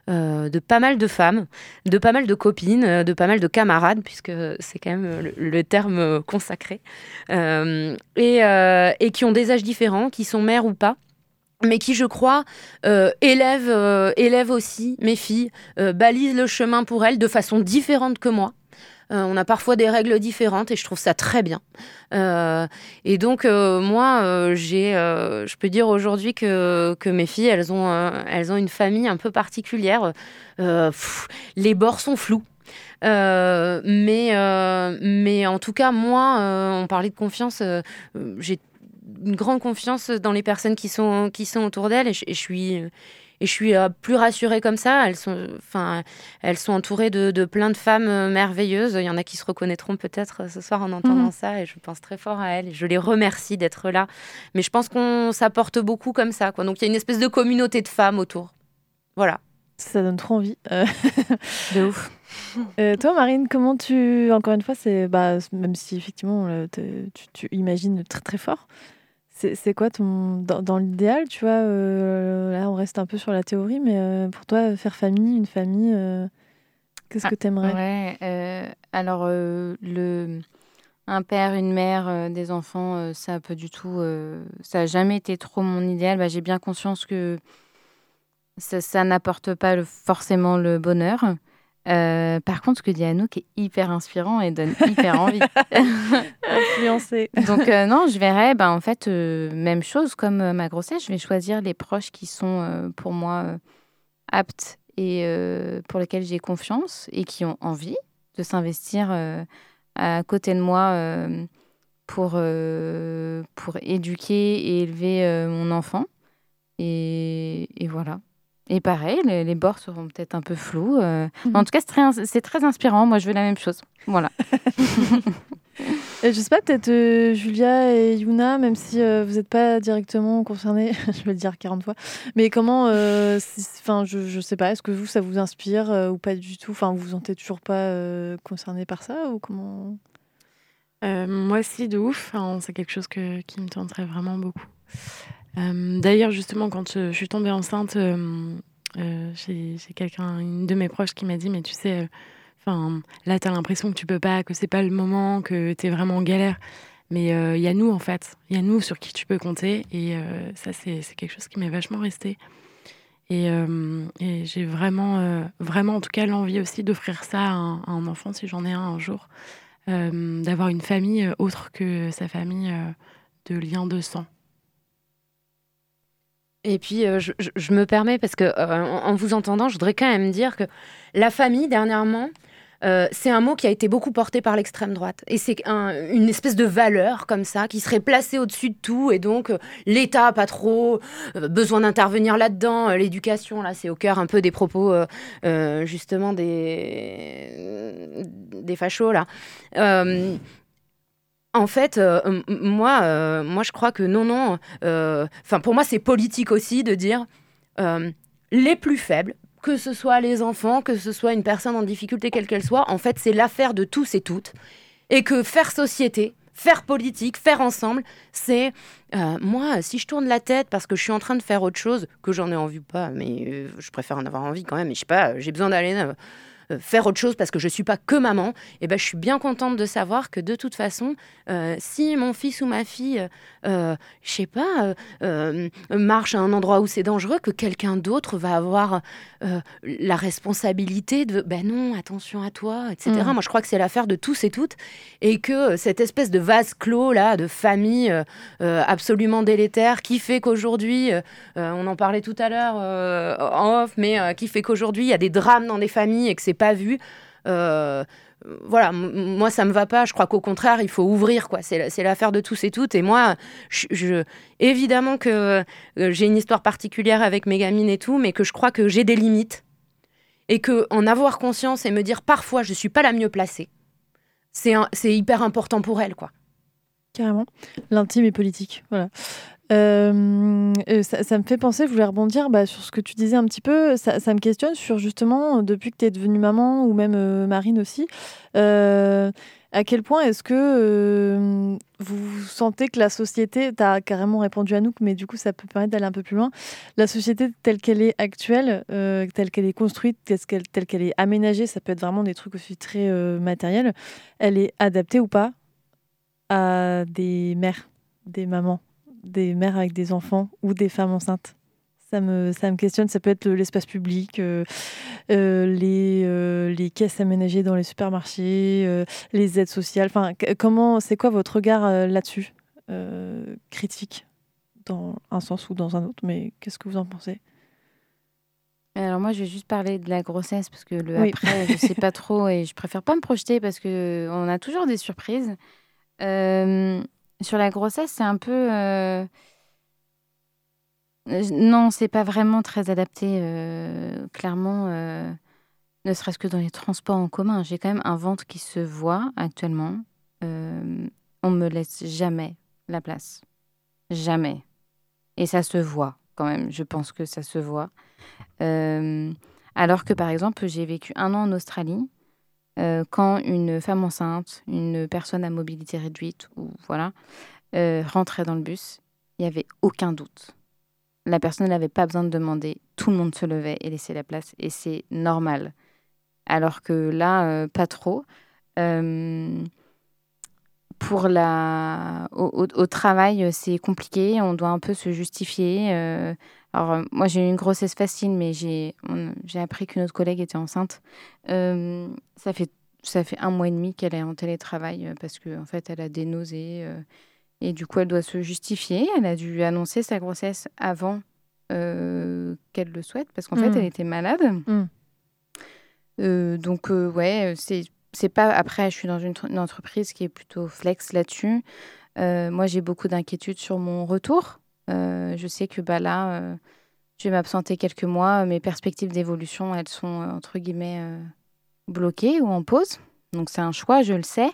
S6: euh, de pas mal de femmes, de pas mal de copines, euh, de pas mal de camarades, puisque c'est quand même euh, le, terme consacré, et, qui ont des âges différents, qui sont mères ou pas mais qui, je crois, euh, élèvent aussi mes filles, euh, balisent le chemin pour elles de façon différente que moi. Euh, on a parfois des règles différentes et je trouve ça très bien. Euh, et donc, euh, moi, j'ai, je peux dire aujourd'hui que, que mes filles, elles ont, elles ont une famille un peu particulière. Les bords sont flous. Mais, mais en tout cas, moi, on parlait de confiance, j'ai une grande confiance dans les personnes qui sont, qui sont autour d'elles et, je- et je suis. Et je suis euh, plus rassurée comme ça. Elles sont, enfin, elles sont entourées de, de plein de femmes euh, merveilleuses. Il y en a qui se reconnaîtront peut-être euh, ce soir en entendant
S3: Mhm.
S6: ça. Et je pense très fort à elles. Et je les remercie d'être là. Mais je pense qu'on s'apporte beaucoup comme ça. Quoi. Donc il y a une espèce de communauté de femmes autour. Voilà.
S3: Ça donne trop envie. Euh,
S6: De ouf.
S3: euh, toi, Marine, comment tu. Encore une fois, c'est. Bah, même si effectivement, tu, tu imagines très très fort. C'est quoi ton. Dans, dans l'idéal, tu vois, euh, là, on reste un peu sur la théorie, mais euh, pour toi, faire famille, une famille, euh, qu'est-ce que t'aimerais?
S5: Ouais, alors le un père, une mère, des enfants, ça a pas du tout, ça a jamais été trop mon idéal. Bah, j'ai bien conscience que ça, ça n'apporte pas le- forcément le bonheur. Euh, par contre, ce que dit Anouk est hyper inspirant et donne hyper envie.
S3: Influencé.
S5: Donc euh, non, je verrais, ben, en fait, euh, même chose comme ma grossesse, je vais choisir les proches qui sont pour moi aptes et pour lesquels j'ai confiance et qui ont envie de s'investir à côté de moi pour, pour éduquer et élever mon enfant. Et, et voilà. Et pareil, les, les bords seront peut-être un peu flous. euh, mais en tout cas, c'est très, c'est très inspirant. Moi, je veux la même chose. Voilà.
S3: Et je sais pas, peut-être euh, Julia et Yuna, même si euh, vous n'êtes pas directement concernés, je vais le dire 40 fois, mais comment, euh, si- enfin, je, je sais pas, est-ce que vous, ça vous inspire euh, ou pas du tout? Enfin, vous vous sentez toujours pas euh, concerné par ça ou comment?
S7: Euh, moi aussi, de ouf. Enfin, c'est quelque chose que, qui me tenterait vraiment beaucoup. Euh, D'ailleurs, justement, quand euh, je suis tombée enceinte, euh, j'ai quelqu'un, une de mes proches qui m'a dit, mais tu sais, enfin, là, t'as l'impression que tu peux pas, que c'est pas le moment, que t'es vraiment en galère. Mais il y a nous, en fait. Il y a nous sur qui tu peux compter. Et ça, c'est quelque chose qui m'est vachement resté. Et, j'ai vraiment, vraiment, en tout cas, l'envie aussi d'offrir ça à un, à un enfant, si j'en ai un un jour. D'avoir une famille autre que sa famille de lien de sang.
S6: Et puis, euh, je, me permets, parce que euh, en, vous entendant, je voudrais quand même dire que la famille, dernièrement, euh, c'est un mot qui a été beaucoup porté par l'extrême droite. Et c'est un- une espèce de valeur comme ça, qui serait placée au-dessus de tout. Et donc, l'État pas trop besoin d'intervenir là-dedans. L'éducation, là, c'est au cœur un peu des propos, justement, des, des fachos, là. En fait, euh, moi, euh, moi, je crois que non, non. euh, Enfin, pour moi, c'est politique aussi de dire les plus faibles, que ce soit les enfants, que ce soit une personne en difficulté, quelle qu'elle soit. En fait, c'est l'affaire de tous et toutes, et que faire société, faire politique, faire ensemble, c'est moi, si je tourne la tête parce que je suis en train de faire autre chose, que j'en ai envie pas, mais je préfère en avoir envie quand même. Mais je sais pas, j'ai besoin d'aller faire autre chose parce que je suis pas que maman, et ben je suis bien contente de savoir que de toute façon, euh, si mon fils ou ma fille, euh, euh, je sais pas, euh, euh, marche à un endroit où c'est dangereux, que quelqu'un d'autre va avoir euh, la responsabilité de, ben non, attention à toi, etc.
S3: Mm.
S6: Moi, je crois que c'est l'affaire de tous et toutes, et que euh, cette espèce de vase clos là, de famille euh, euh, absolument délétère, qui fait qu'aujourd'hui, euh, euh, on en parlait tout à l'heure euh, en off, mais euh, qui fait qu'aujourd'hui il y a des drames dans des familles et que c'est pas vu. Euh, voilà, moi ça me va pas. Je crois qu'au contraire, il faut ouvrir quoi. C'est la- c'est l'affaire de tous et toutes. Et moi, je, évidemment que euh, j'ai une histoire particulière avec mes gamines et tout, mais que je crois que j'ai des limites et que en avoir conscience et me dire parfois je suis pas la mieux placée, c'est hyper important pour elles quoi.
S3: Carrément. L'intime est politique. Voilà. Euh, euh, ça, me fait penser, je voulais rebondir bah, sur ce que tu disais un petit peu. Ça, me questionne sur justement, depuis que tu es devenue maman, ou même euh, Marine aussi, à quel point est-ce que vous sentez que la société, tu as carrément répondu à nous, mais du coup ça peut permettre d'aller un peu plus loin, la société telle qu'elle est actuelle, telle qu'elle est construite, telle qu'elle, est aménagée, ça peut être vraiment des trucs aussi très matériels, elle est adaptée ou pas à des mères, des mamans, des mères avec des enfants ou des femmes enceintes ça me, ça me questionne, ça peut être l'espace public, euh, euh, les, euh, les caisses aménagées dans les supermarchés, les aides sociales. Enfin, comment, c'est quoi votre regard là-dessus Critique, dans un sens ou dans un autre, mais qu'est-ce que vous en pensez?
S5: Alors moi, je vais juste parler de la grossesse parce que le
S3: Oui.
S5: après, je sais pas trop et je préfère pas me projeter parce que on a toujours des surprises. Euh, sur la grossesse, c'est un peu euh, euh, non, c'est pas vraiment très adapté. euh, clairement, euh, ne serait-ce que dans les transports en commun, j'ai quand même un ventre qui se voit actuellement. On me laisse jamais la place, jamais, et ça se voit quand même. Je pense que ça se voit. Alors que par exemple, j'ai vécu un an en Australie. Euh, quand une femme enceinte, une personne à mobilité réduite, voilà, euh, rentrait dans le bus, il n'y avait aucun doute. La personne n'avait pas besoin de demander, tout le monde se levait et laissait la place, et c'est normal. Alors que là, euh, pas trop. Pour la... au, travail, c'est compliqué, on doit un peu se justifier. Alors, euh, moi, j'ai eu une grossesse facile, mais j'ai appris qu'une autre collègue était enceinte. Euh, ça, fait, ça fait un mois et demi qu'elle est en télétravail euh, parce qu'en en fait, elle a des nausées. euh, et du coup, elle doit se justifier. Elle a dû annoncer sa grossesse avant euh, qu'elle le souhaite parce qu'en fait,
S3: Mm.
S5: elle était malade.
S3: Mm.
S5: Euh, donc, ouais, c'est c'est pas. Après, je suis dans une, une entreprise qui est plutôt flex là-dessus. Moi, j'ai beaucoup d'inquiétudes sur mon retour. Euh, je sais que bah, là, euh, je vais m'absenter quelques mois. Mes perspectives d'évolution, elles sont, euh, entre guillemets, bloquées ou en pause. Donc, c'est un choix, je le sais.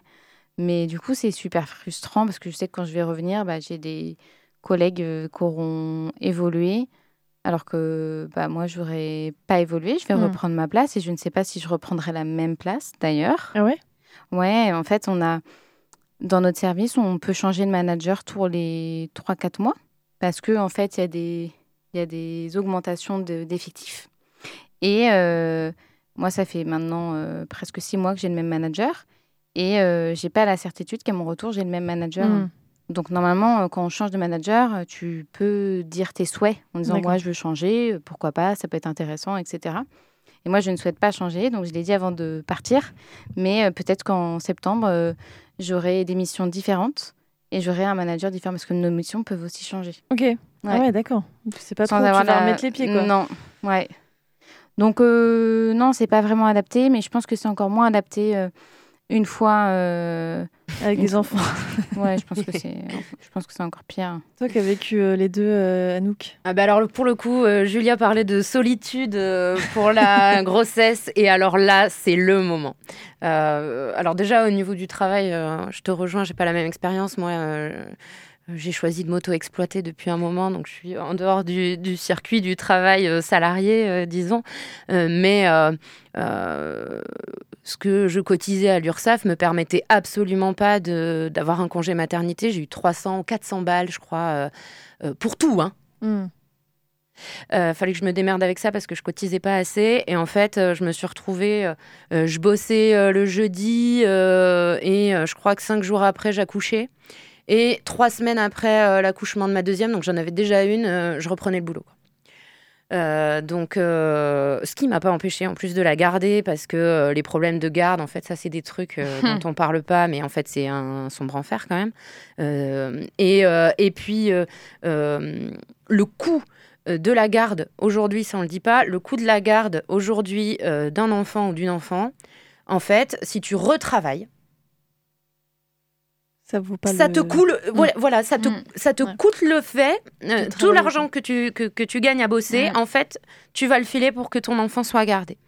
S5: Mais du coup, c'est super frustrant parce que je sais que quand je vais revenir, bah, j'ai des collègues euh, qui auront évolué. Alors que bah, moi, je n'aurais pas évolué. Je vais
S3: Mm.
S5: reprendre ma place et je ne sais pas si je reprendrai la même place d'ailleurs.
S3: Ah ouais?
S5: Ouais, en fait, on a dans notre service, on peut changer de manager tous les 3-4 mois parce que en fait, il y a des il y a des augmentations de- d'effectifs. Et euh, moi, ça fait maintenant euh, presque 6 mois que j'ai le même manager et euh, j'ai pas la certitude qu'à mon retour, j'ai le même manager.
S3: Mm.
S5: Donc normalement, euh, quand on change de manager, tu peux dire tes souhaits en disant moi je veux changer, pourquoi pas, ça peut être intéressant, etc. Et moi je ne souhaite pas changer, donc je l'ai dit avant de partir, mais peut-être qu'en septembre j'aurai des missions différentes et j'aurai un manager différent parce que nos missions peuvent aussi changer.
S3: Ok. Ah ouais, d'accord. C'est pas
S5: Sans
S3: trop, tu
S5: avoir
S3: vas
S5: la-
S3: remettre les pieds, quoi.
S5: Non, ouais. Donc euh, non, c'est pas vraiment adapté, mais je pense que c'est encore moins adapté euh, une fois euh,
S3: Avec des enfants.
S5: ouais, je pense que c'est, je pense que c'est encore pire.
S3: Toi qui as vécu euh, les deux, euh, Anouk.
S6: Ah bah alors pour le coup, euh, Julia parlait de solitude euh, pour la grossesse et alors là c'est le moment. Euh, alors déjà au niveau du travail, euh, je te rejoins, j'ai pas la même expérience. Moi, euh, j'ai choisi de m'auto-exploiter depuis un moment, donc je suis en dehors du, du circuit du travail euh, salarié, euh, disons. Euh, mais euh, ce que je cotisais à l'URSSAF me permettait absolument pas d'avoir un congé maternité. J'ai eu 300, 400 balles, je crois, pour tout, hein.
S3: Mm.
S6: Euh, fallait que je me démerde avec ça parce que je cotisais pas assez. Et en fait, euh, je me suis retrouvée. euh, je bossais le jeudi et je crois que cinq jours après, j'accouchais. Et trois semaines après euh, l'accouchement de ma deuxième, donc j'en avais déjà une, euh, je reprenais le boulot. quoi. Euh, donc, euh, ce qui m'a pas empêché en plus de la garder parce que euh, les problèmes de garde, en fait, ça c'est des trucs euh, dont on parle pas, mais en fait c'est un sombre enfer quand même. Et, et puis le coût de la garde aujourd'hui, ça on le dit pas, le coût de la garde aujourd'hui d'un enfant ou d'une enfant, en fait, si tu retravailles,
S3: Ça vaut pas
S6: ça
S3: le-
S6: te coule, voilà, voilà, ça te,
S5: Mm.
S6: ça te
S3: Ouais.
S6: coûte le fait, euh, tout l'argent que tu, que, que tu gagnes à bosser,
S5: Ouais.
S6: en fait, tu vas le filer pour que ton enfant soit gardé.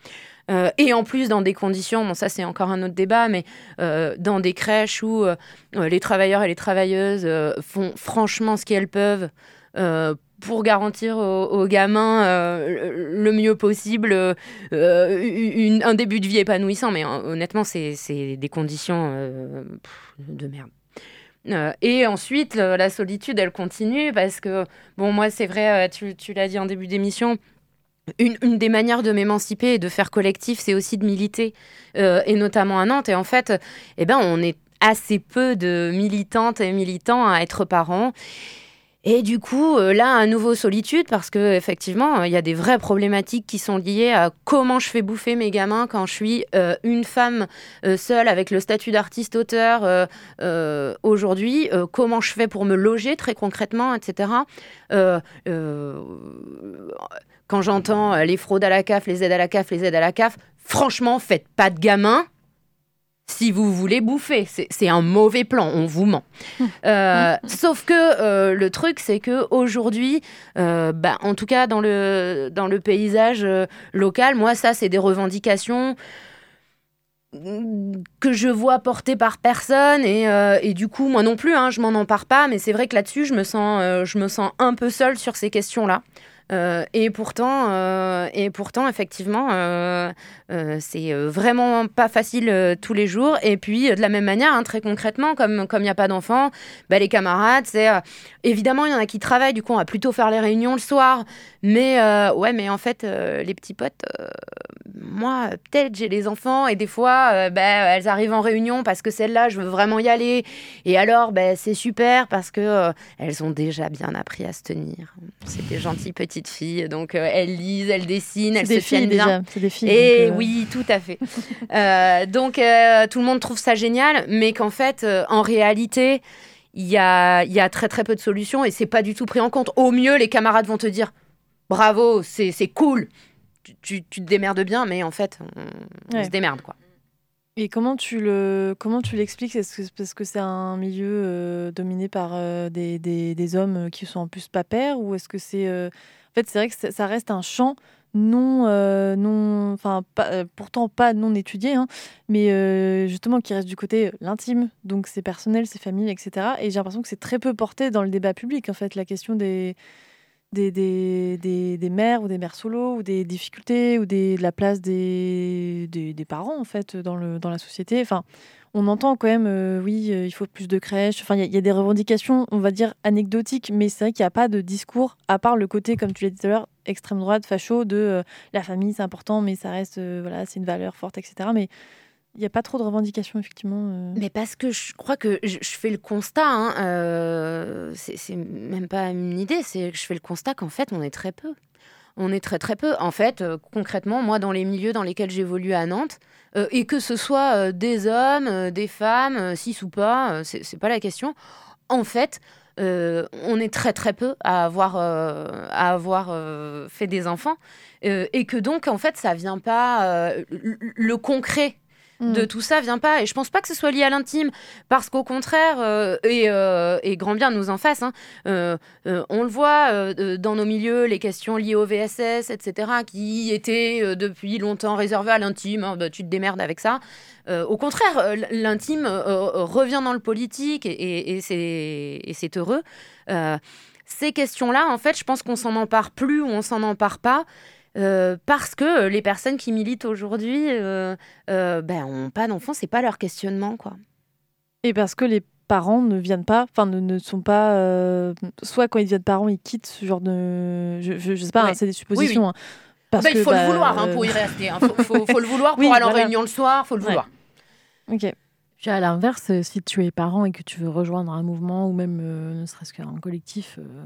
S6: Euh, et en plus, dans des conditions, bon, ça c'est encore un autre débat, mais euh, dans des crèches où les travailleurs et les travailleuses euh, font franchement ce qu'elles peuvent euh, pour garantir aux, aux gamins euh, le mieux possible euh, une- un début de vie épanouissant. Mais euh, honnêtement, c'est c'est des conditions euh, pff, de merde. Euh, et ensuite, la solitude, elle continue parce que, bon, moi, c'est vrai, euh, tu, l'as dit en début d'émission, une, une des manières de m'émanciper et de faire collectif, c'est aussi de militer, euh, et notamment à Nantes. Et en fait, eh ben, on est assez peu de militantes et militants à être parents. Et du coup, euh, là, à nouveau solitude, parce que effectivement, il y a des vraies problématiques qui sont liées à comment je fais bouffer mes gamins quand je suis euh, une femme euh, seule avec le statut d'artiste-auteur aujourd'hui, comment je fais pour me loger très concrètement, etc. Quand j'entends les fraudes à la CAF, les aides à la CAF, les aides à la CAF, franchement, faites pas de gamins si vous voulez bouffer. C'est un mauvais plan, on vous ment. Euh, sauf que euh, le truc, c'est que aujourd'hui, euh, bah, en tout cas dans le, dans le paysage local, moi, ça, c'est des revendications mm, que je vois portées par personne et, et du coup moi non plus hein, je m'en empare pas mais c'est vrai que là-dessus je me sens je me sens un peu seule sur ces questions là Euh, et pourtant euh, et pourtant effectivement euh, c'est vraiment pas facile tous les jours et puis de la même manière hein, très concrètement comme il n'y a pas d'enfants bah, les camarades c'est évidemment il y en a qui travaillent du coup on va plutôt faire les réunions le soir mais ouais mais en fait les petits potes moi, peut-être j'ai les enfants et des fois, ben, elles arrivent en réunion parce que celle-là, je veux vraiment y aller. Et alors, ben, c'est super parce que elles ont déjà bien appris à se tenir. C'est des gentilles petites filles, donc euh, elles lisent, elles dessinent, elles se
S3: filles
S6: bien.
S3: c'est des filles.
S6: Et
S3: donc, euh,
S6: oui, tout à fait. Euh, donc, tout le monde trouve ça génial, mais qu'en fait, en réalité, il y a, y a très très peu de solutions et c'est pas du tout pris en compte. Au mieux, les camarades vont te dire bravo, c'est cool, tu, tu- tu te démerdes bien, mais en fait, on, se démerde quoi.
S3: Et comment tu le comment tu l'expliques? Est-ce que c'est parce que c'est un milieu euh, dominé par euh, des, des, des hommes qui sont en plus pas pères ou est-ce que c'est euh, fait c'est vrai que ça- reste un champ non euh, non enfin pas- euh, pourtant pas non étudié hein, mais euh, justement qui reste du côté l'intime. Donc c'est personnel c'est familial etc et j'ai l'impression que c'est très peu porté dans le débat public en fait la question des des, des, des, mères ou des mères solo ou des difficultés ou des, de la place des, des, parents en fait dans, le, dans la société. Enfin, on entend quand même, euh, oui, euh, il faut plus de crèches. Enfin, il y, a- des revendications, on va dire, anecdotiques, mais c'est vrai qu'il n'y a pas de discours, à part le côté, comme tu l'as dit tout à l'heure, extrême droite, facho, de euh, la famille, c'est important, mais ça reste, voilà, c'est une valeur forte, etc. Mais il n'y a pas trop de revendications, effectivement. euh.
S6: Mais parce que je crois que je, fais le constat, hein, euh, c'est même pas une idée, c'est que je fais le constat qu'en fait, on est très peu. On est très très peu. En fait, euh, concrètement, moi, dans les milieux dans lesquels j'évolue à Nantes, euh, et que ce soit des hommes, des femmes, cis ou pas, c'est pas la question. En fait, on est très très peu à avoir, à avoir fait des enfants, et que donc, en fait, ça vient pas. le- le de
S3: Mm.
S6: tout ça vient pas. Et je pense pas que ce soit lié à l'intime, parce qu'au contraire, euh, et, euh, et grand bien nous en fasse, hein, euh, on le voit dans nos milieux, les questions liées au VSS, etc., qui étaient depuis longtemps réservées à l'intime, hein, bah, tu te démerdes avec ça. Au contraire, l'intime revient dans le politique et, et- et c'est heureux. Ces questions-là, en fait, je pense qu'on s'en empare plus ou on s'en empare pas. Euh, parce que les personnes qui militent aujourd'hui euh, euh, ben, ont pas d'enfants, c'est pas leur questionnement, quoi.
S3: Et parce que les parents ne viennent pas, enfin ne, ne sont pas, euh, soit quand ils deviennent parents, ils quittent ce genre de, je, je, je sais pas,
S6: Ouais.
S3: hein, c'est des suppositions.
S6: Oui, oui.
S3: hein. Parce
S6: Ah bah, il
S3: que,
S6: faut
S3: bah,
S6: le vouloir hein,
S3: euh,
S6: pour y rester. Il faut, faut- faut le vouloir pour
S3: Oui,
S6: aller en réunion le soir, faut le
S3: Ouais.
S6: vouloir.
S3: Ok.
S4: Puis à l'inverse, euh, si tu es parent et que tu veux rejoindre un mouvement ou même euh, ne serait-ce qu'un collectif, euh,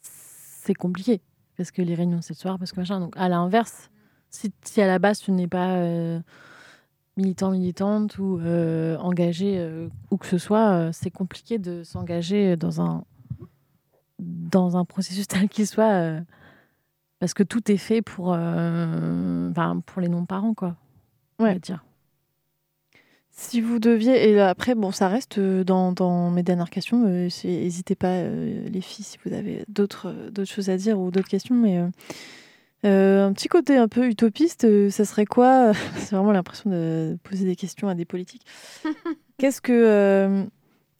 S4: c'est compliqué. Parce que les réunions, c'est le soir, parce que machin. Donc à l'inverse, si, si à la base tu n'es pas euh, militant, militante ou euh, engagé euh, où que ce soit, euh, c'est compliqué de s'engager dans un, dans un processus tel qu'il soit. euh, parce que tout est fait pour, pour les non-parents, quoi. On va
S3: Ouais.
S4: dire.
S3: Si vous deviez, et après, bon, ça reste euh, dans, dans mes dernières questions, euh, n'hésitez pas, euh, les filles, si vous avez d'autres choses à dire ou d'autres questions, mais euh, un petit côté un peu utopiste, ça serait quoi C'est vraiment l'impression de poser des questions à des politiques. Qu'est-ce que, euh,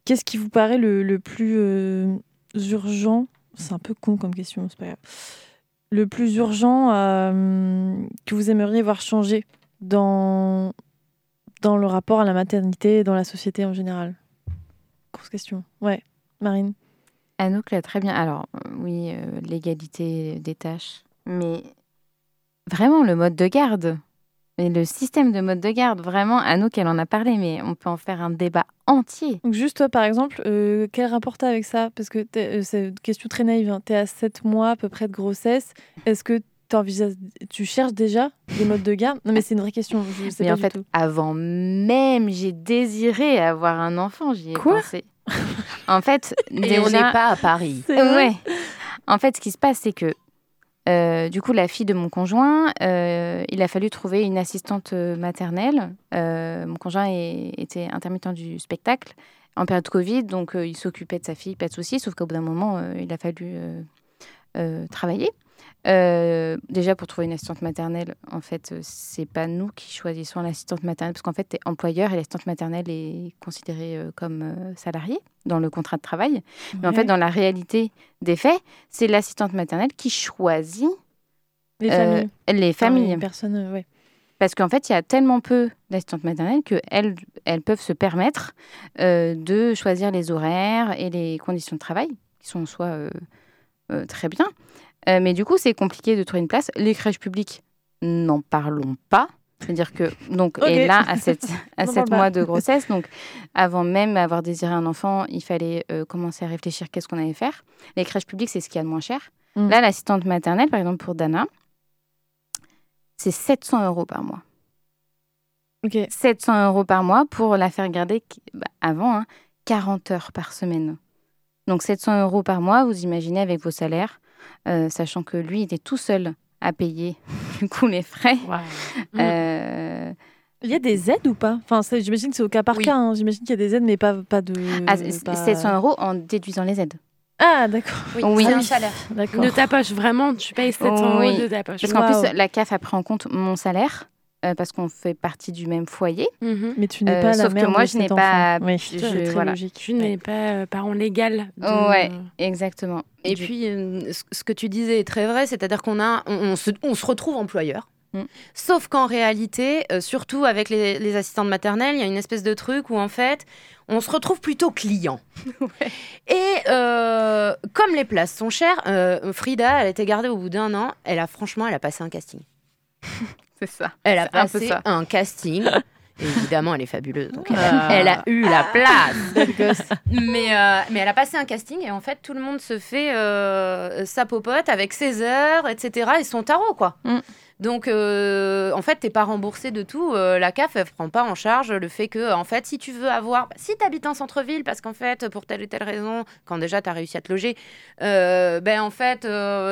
S3: qu'est-ce qui vous paraît le, le plus euh, urgent C'est un peu con comme question, c'est pas grave. Le plus urgent que vous aimeriez voir changer dans, dans le rapport à la maternité et dans la société en général Grosse question. Ouais, Marine.
S5: Anouk l'a très bien. Alors, euh, oui, euh, l'égalité des tâches, mais vraiment le mode de garde. Et le système de mode de garde, vraiment, Anouk, elle en a parlé, mais on peut en faire un débat entier.
S3: Donc juste toi, par exemple, euh, quel rapport t'as avec ça? Parce que t'es- euh, c'est une question très naïve. Hein. Tu es à 7 mois à peu près de grossesse. Est-ce que tu cherches déjà des modes de garde? Non, mais c'est une vraie question. Je sais
S5: Mais
S3: pas
S5: en
S3: du
S5: fait,
S3: tout.
S5: avant même j'ai désiré avoir un enfant, j'y ai
S3: Quoi?
S5: pensé. en fait,
S6: Et
S5: déjà...
S6: on n'est pas à Paris.
S5: Ouais. En fait, ce qui se passe, c'est que euh, du coup, la fille de mon conjoint, euh, il a fallu trouver une assistante euh, maternelle. Euh, mon conjoint est- était intermittent du spectacle en période Covid, donc il s'occupait de sa fille, pas de souci. Sauf qu'au bout d'un moment, il a fallu travailler. Euh, déjà, pour trouver une assistante maternelle, en fait, euh, c'est pas nous qui choisissons l'assistante maternelle, parce qu'en fait, tu es employeur et l'assistante maternelle est considérée euh, comme euh, salariée dans le contrat de travail. Mais en fait, dans la réalité des faits, c'est l'assistante maternelle qui choisit
S3: les familles.
S5: les familles.
S3: personnes, ouais.
S5: Parce qu'en fait, il y a tellement peu d'assistantes maternelles qu'elles elles peuvent se permettre de choisir les horaires et les conditions de travail, qui sont en soi très bien. Euh, mais du coup, c'est compliqué de trouver une place. Les crèches publiques, n'en parlons pas. C'est-à-dire que, donc, et là, à 7, à mois de grossesse, donc, avant même avoir désiré un enfant, il fallait euh, commencer à réfléchir qu'est-ce qu'on allait faire. Les crèches publiques, c'est ce qu'il y a de moins cher.
S3: Mm.
S5: Là, l'assistante maternelle, par exemple, pour Dana, c'est 700 euros par mois.
S3: Ok.
S5: 700 euros par mois pour la faire garder bah, avant hein, 40 heures par semaine. Donc 700 euros par mois, vous imaginez avec vos salaires, euh, sachant que lui, il est tout seul à payer du coup les frais.
S3: Mm.
S5: Euh,
S3: Il y a des aides ou pas? Enfin, j'imagine que c'est au cas par
S5: Oui.
S3: cas. hein. J'imagine qu'il y a des aides, mais pas, pas de.
S5: à
S3: pas-
S5: 700 euros en déduisant les aides.
S3: Ah, d'accord.
S6: Oui,
S5: Oui.
S6: c'est un
S5: Oui.
S6: salaire.
S7: De ta poche, vraiment, tu payes 700
S5: Oui.
S7: euros de ta poche.
S5: Parce qu'en plus, la CAF a pris en compte mon salaire. Euh, parce qu'on fait partie du même foyer.
S7: Mhm.
S3: Mais tu n'es
S5: Euh,
S3: pas la
S5: sauf que moi,
S3: de
S5: je n'ai pas-.
S3: Oui,
S5: je-
S3: très
S5: voilà.
S3: logique.
S7: Tu n'es pas euh, parent légal. de-
S5: Ouais, exactement.
S6: Et
S5: Du-
S6: puis, euh, ce que tu disais est très vrai, c'est-à-dire qu'on a, on, on se, on se retrouve employeur.
S5: Mm.
S6: Sauf qu'en réalité, euh, surtout avec les, les assistantes maternelles, il y a une espèce de truc où en fait, on se retrouve plutôt client. Et euh, comme les places sont chères, euh, Frida, elle a été gardée au bout d'un an. Elle a franchement, elle a passé un casting.
S5: c'est ça.
S6: Elle a
S5: un
S6: passé un casting. Évidemment, elle est fabuleuse. Donc, elle,
S3: Ah.
S6: a, elle a eu la place. mais, euh, mais elle a passé un casting et en fait, tout le monde se fait euh, sa popote avec ses heures, etc. et son tarot, quoi.
S5: Mm.
S6: Donc, euh, en fait, t'es pas remboursé de tout. Euh, la CAF, elle prend pas en charge le fait que, en fait, si tu veux avoir. Si t'habites en centre-ville, parce qu'en fait, pour telle ou telle raison, quand déjà t'as réussi à te loger, euh, ben en fait,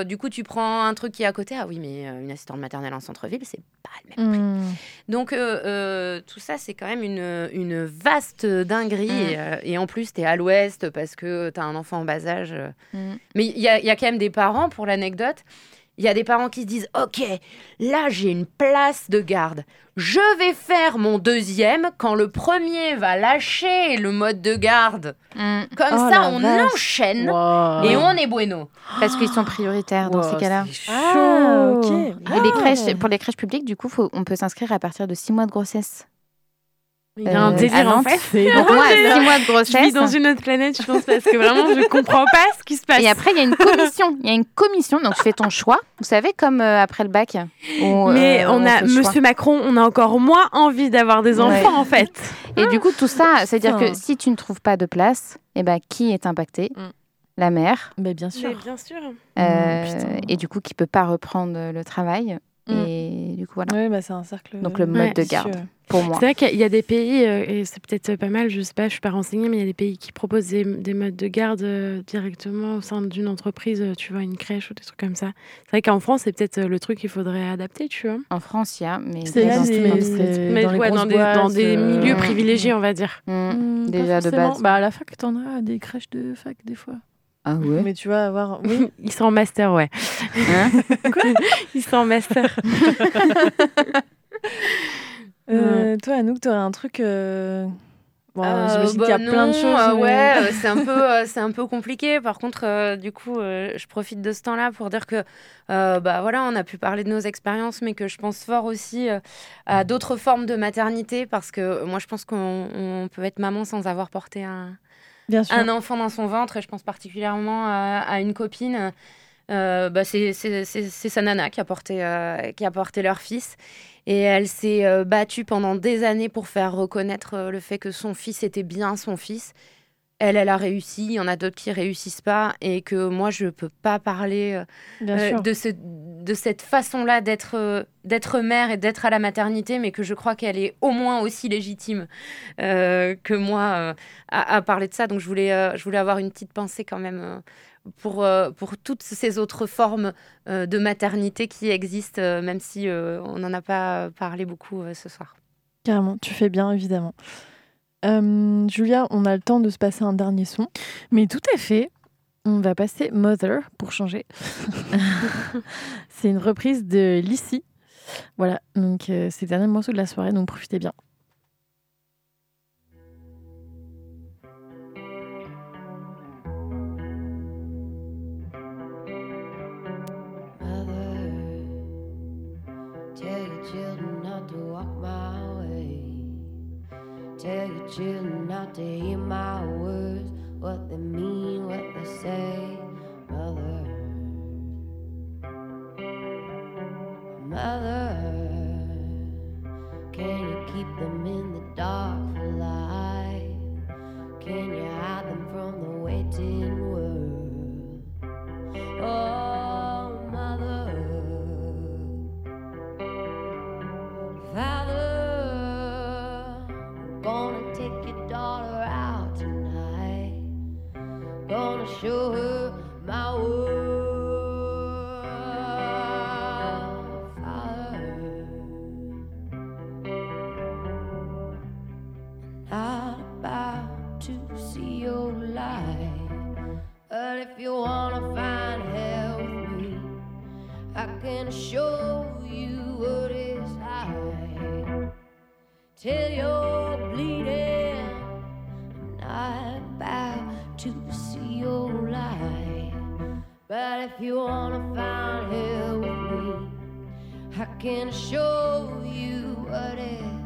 S6: du coup, tu prends un truc qui est à côté. Ah oui, mais une assistante maternelle en centre-ville, c'est pas le même prix.
S3: Hmm.
S6: Donc, tout ça, c'est quand même une, une vaste dinguerie.
S5: Mm.
S6: Et, et en plus, tu es à l'ouest parce que tu as un enfant en bas âge. euh.
S5: Mm.
S6: Mais il y a, il y a quand même des parents, pour l'anecdote, il y a des parents qui se disent Ok, là, j'ai une place de garde. Je vais faire mon deuxième quand le premier va lâcher le mode de garde.
S5: Mm.
S6: Comme
S3: Oh
S6: ça, on
S3: vache.
S6: enchaîne
S3: Wow.
S6: et on est bueno.
S5: Parce qu'ils sont prioritaires dans
S3: Wow,
S5: ces cas-là.
S3: c'est Ah.
S5: Et les crèches, pour les crèches publiques, du coup, faut- on peut s'inscrire à partir de 6 mois de grossesse.
S7: Il y a un
S5: Euh, à
S7: délire en fait.
S5: Donc moi, à 6 mois de
S7: Je vis
S5: grossesse.
S7: dans une autre planète, je pense, parce que vraiment, je comprends pas ce qui se passe.
S5: Et après, il y a une commission. Il y a une commission, donc tu fais ton choix. Vous savez, comme euh, après le bac. où,
S7: Mais
S5: euh,
S7: on a,
S5: choix.
S7: Monsieur Macron, on a encore moins envie d'avoir des enfants,
S5: Ouais.
S7: en fait.
S5: Et du coup, tout ça, c'est-à-dire que si tu ne trouves pas de place, eh ben, qui est impacté?
S7: Mm.
S5: La mère.
S3: Mais bien sûr.
S7: bien sûr.
S5: euh,
S3: putain.
S5: et du coup, qui peut pas reprendre le travail.
S3: Mm.
S5: Et du coup, voilà.
S3: Oui, bah, c'est un cercle.
S5: Donc, le mode de garde. Pour moi.
S7: C'est vrai qu'il y a des pays, euh, et c'est peut-être pas mal, je sais pas, je suis pas renseignée, mais il y a des pays qui proposent des, des modes de garde euh, directement au sein d'une entreprise, euh, tu vois, une crèche ou des trucs comme ça. C'est vrai qu'en France, c'est peut-être le truc qu'il faudrait adapter, tu vois.
S5: En France, il y a, mais
S3: C'est
S5: dans.
S7: Mais
S3: dans
S7: ouais, des, dans
S3: boîtes,
S7: des
S3: euh,
S7: milieux
S5: mm.
S7: privilégiés, on va dire.
S5: Mm. Déjà de base.
S4: Bah, à la fac, t'en as des crèches de fac des fois.
S5: Ah ouais
S3: Mais tu vas avoir. Oui.
S7: Ils sont en master, ouais.
S5: Hein
S7: Quoi Ils sont en master.
S3: Euh, toi, Anouk, tu aurais un truc. euh, Bon,
S6: Euh,
S3: j'imagine
S6: bah
S3: qu'il y a plein de choses.
S6: euh,
S3: mais-
S6: ouais, euh, c'est un peu, euh, c'est un peu compliqué. Par contre, euh, du coup, euh, je profite de ce temps-là pour dire que, euh, bah voilà, on a pu parler de nos expériences, mais que je pense fort aussi euh, à d'autres formes de maternité, parce que moi, je pense qu'on on peut être maman sans avoir porté un, Un enfant dans son ventre. Et je pense particulièrement à, une copine. euh, bah, c'est sa nana qui a, porté, euh, qui a porté leur fils. Et elle s'est euh, battue pendant des années pour faire reconnaître le fait que son fils était bien son fils. Elle, elle a réussi. Il y en a d'autres qui réussissent pas. Et que moi, je peux pas parler euh, euh, de, ce, de cette façon-là d'être euh, d'être mère et d'être à la maternité, mais que je crois qu'elle est au moins aussi légitime euh, que moi à, à parler de ça. Donc je voulais, je voulais avoir une petite pensée quand même pour, pour toutes ces autres formes de maternité qui existent, même si on n'en a pas parlé beaucoup ce soir.
S3: Carrément, tu fais bien, évidemment. Euh, Julia, on a le temps de se passer un dernier son.
S4: Mais tout à fait. On va passer Mother pour changer. c'est une reprise de Lissy. Voilà, donc euh, c'est le dernier morceau de la soirée, donc profitez bien.
S11: Tell your children not to hear my words, what they mean, what they say. Mother, mother, to see your light. But if you wanna find hell with me, I can show you what is.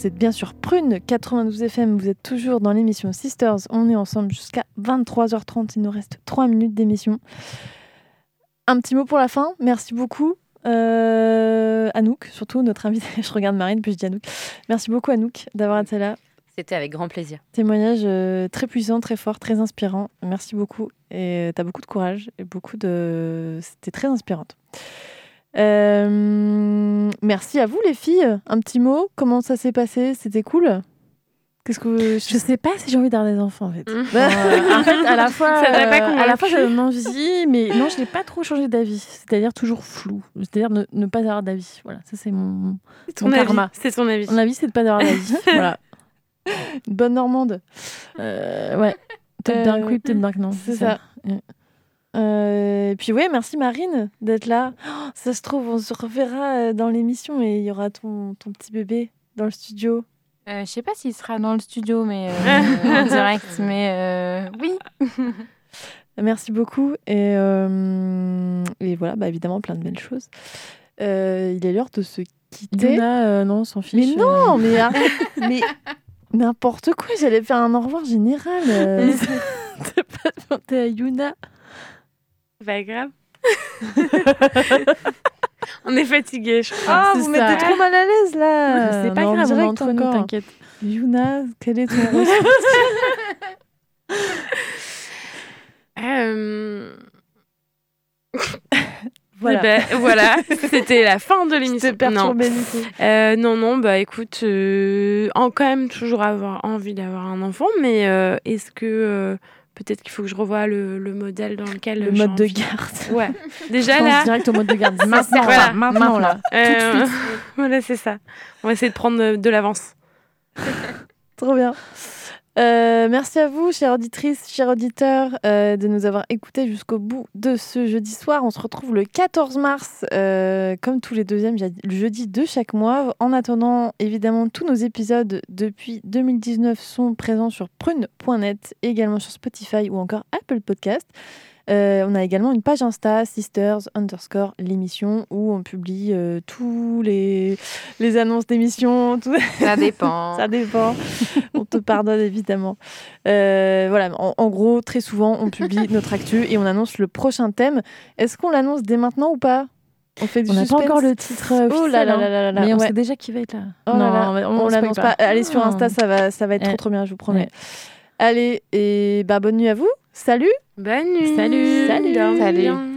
S3: Vous êtes bien sur Prune 92 FM, vous êtes toujours dans l'émission Sisters. On est ensemble jusqu'à 23h30, il nous reste 3 minutes d'émission. Un petit mot pour la fin, merci beaucoup. Euh, Anouk, surtout notre invité. Je regarde Marine, puis je dis Anouk. Merci beaucoup Anouk d'avoir été là.
S5: C'était avec grand plaisir.
S3: Témoignage euh, très puissant, très fort, très inspirant. Merci beaucoup. Et tu as beaucoup de courage et beaucoup de. C'était très inspirante. Euh, merci à vous les filles. Un petit mot. Comment ça s'est passé? C'était cool? Qu'est-ce que
S4: Je sais pas si j'ai envie d'avoir des enfants en fait.
S3: Mmh.
S4: Euh, en fait, à la fois,
S7: Ça t'a pas
S4: euh, à la fois j'avais envie, mais non, je n'ai pas trop changé d'avis. C'est-à-dire toujours flou. C'est-à-dire ne, ne pas avoir d'avis. Voilà, ça c'est mon, mon
S7: ton avis.
S4: karma.
S7: C'est ton avis.
S4: Mon avis, c'est de pas avoir d'avis. voilà.
S3: Bonne Normande.
S4: Euh, ouais. Peut-être bien que oui, peut-être bien que non.
S3: C'est ça. Euh, et puis ouais, merci Marine d'être là. Oh, ça se trouve, on se reverra euh, dans l'émission et il y aura ton, ton petit bébé dans le studio.
S5: Euh, je sais pas s'il sera dans le studio, mais euh, en direct, mais euh, oui.
S3: Merci beaucoup. Et, euh, et voilà, bah, évidemment, plein de belles choses. Euh, il est l'heure de se quitter.
S4: Yuna, euh, non, on s'en
S3: mais
S4: fiche.
S3: non, mais arrête. mais n'importe quoi, j'allais faire un au revoir général. euh.
S4: T'as pas demandé à Yuna.
S7: Pas grave. On est fatigué, je crois.
S3: Ah,
S4: c'est
S3: vous
S4: ça.
S3: mettez trop mal à l'aise là.
S4: c'est pas grave, on est entre nous,
S3: encore.
S4: t'inquiète.
S3: Yuna, quel est ton ressenti
S7: Euh,
S3: Voilà.
S7: ben, voilà, c'était la fin de l'émission. Non.
S3: perturbé du coup.
S7: Euh, non, non, bah écoute, euh, en, quand même toujours avoir envie d'avoir un enfant, mais euh, est-ce que euh, peut-être qu'il faut que je revoie le, le modèle dans lequel
S3: Le mode de garde.
S7: Ouais, déjà
S4: Je
S7: là,
S4: direct au mode de garde. Maintenant,
S7: Voilà.
S4: là, maintenant, là.
S7: euh, voilà, c'est ça. On va essayer de prendre de l'avance.
S3: Trop bien. Euh, merci à vous, chères auditrices, chers auditeurs, euh, de nous avoir écoutés jusqu'au bout de ce jeudi soir. On se retrouve le 14 mars, euh, comme tous les deuxièmes je- le jeudi de chaque mois. En attendant, évidemment, tous nos épisodes depuis 2019 sont présents sur prune.net, également sur Spotify ou encore Apple Podcast. Euh, on a également une page Insta, Sisters underscore l'émission, où on publie euh, tous les, les annonces d'émissions, tout,
S5: Ça dépend.
S3: ça dépend. on te pardonne évidemment. Euh, voilà, en, en gros, très souvent, on publie notre actu et on annonce le prochain thème. Est-ce qu'on l'annonce dès maintenant ou pas? On fait du
S4: On n'a pas encore le titre
S3: Oh là là
S4: hein.
S3: là là là,
S4: Mais on
S3: ouais.
S4: sait déjà qui va être là.
S3: Oh là là,
S4: mais
S3: on, l'annonce pas. Allez sur Insta, ça va, ça va être trop trop bien, je vous promets. Allez, et bah bonne nuit à vous. Salut
S7: Bonne nuit.
S4: Salut.
S3: Salut.
S5: Salut.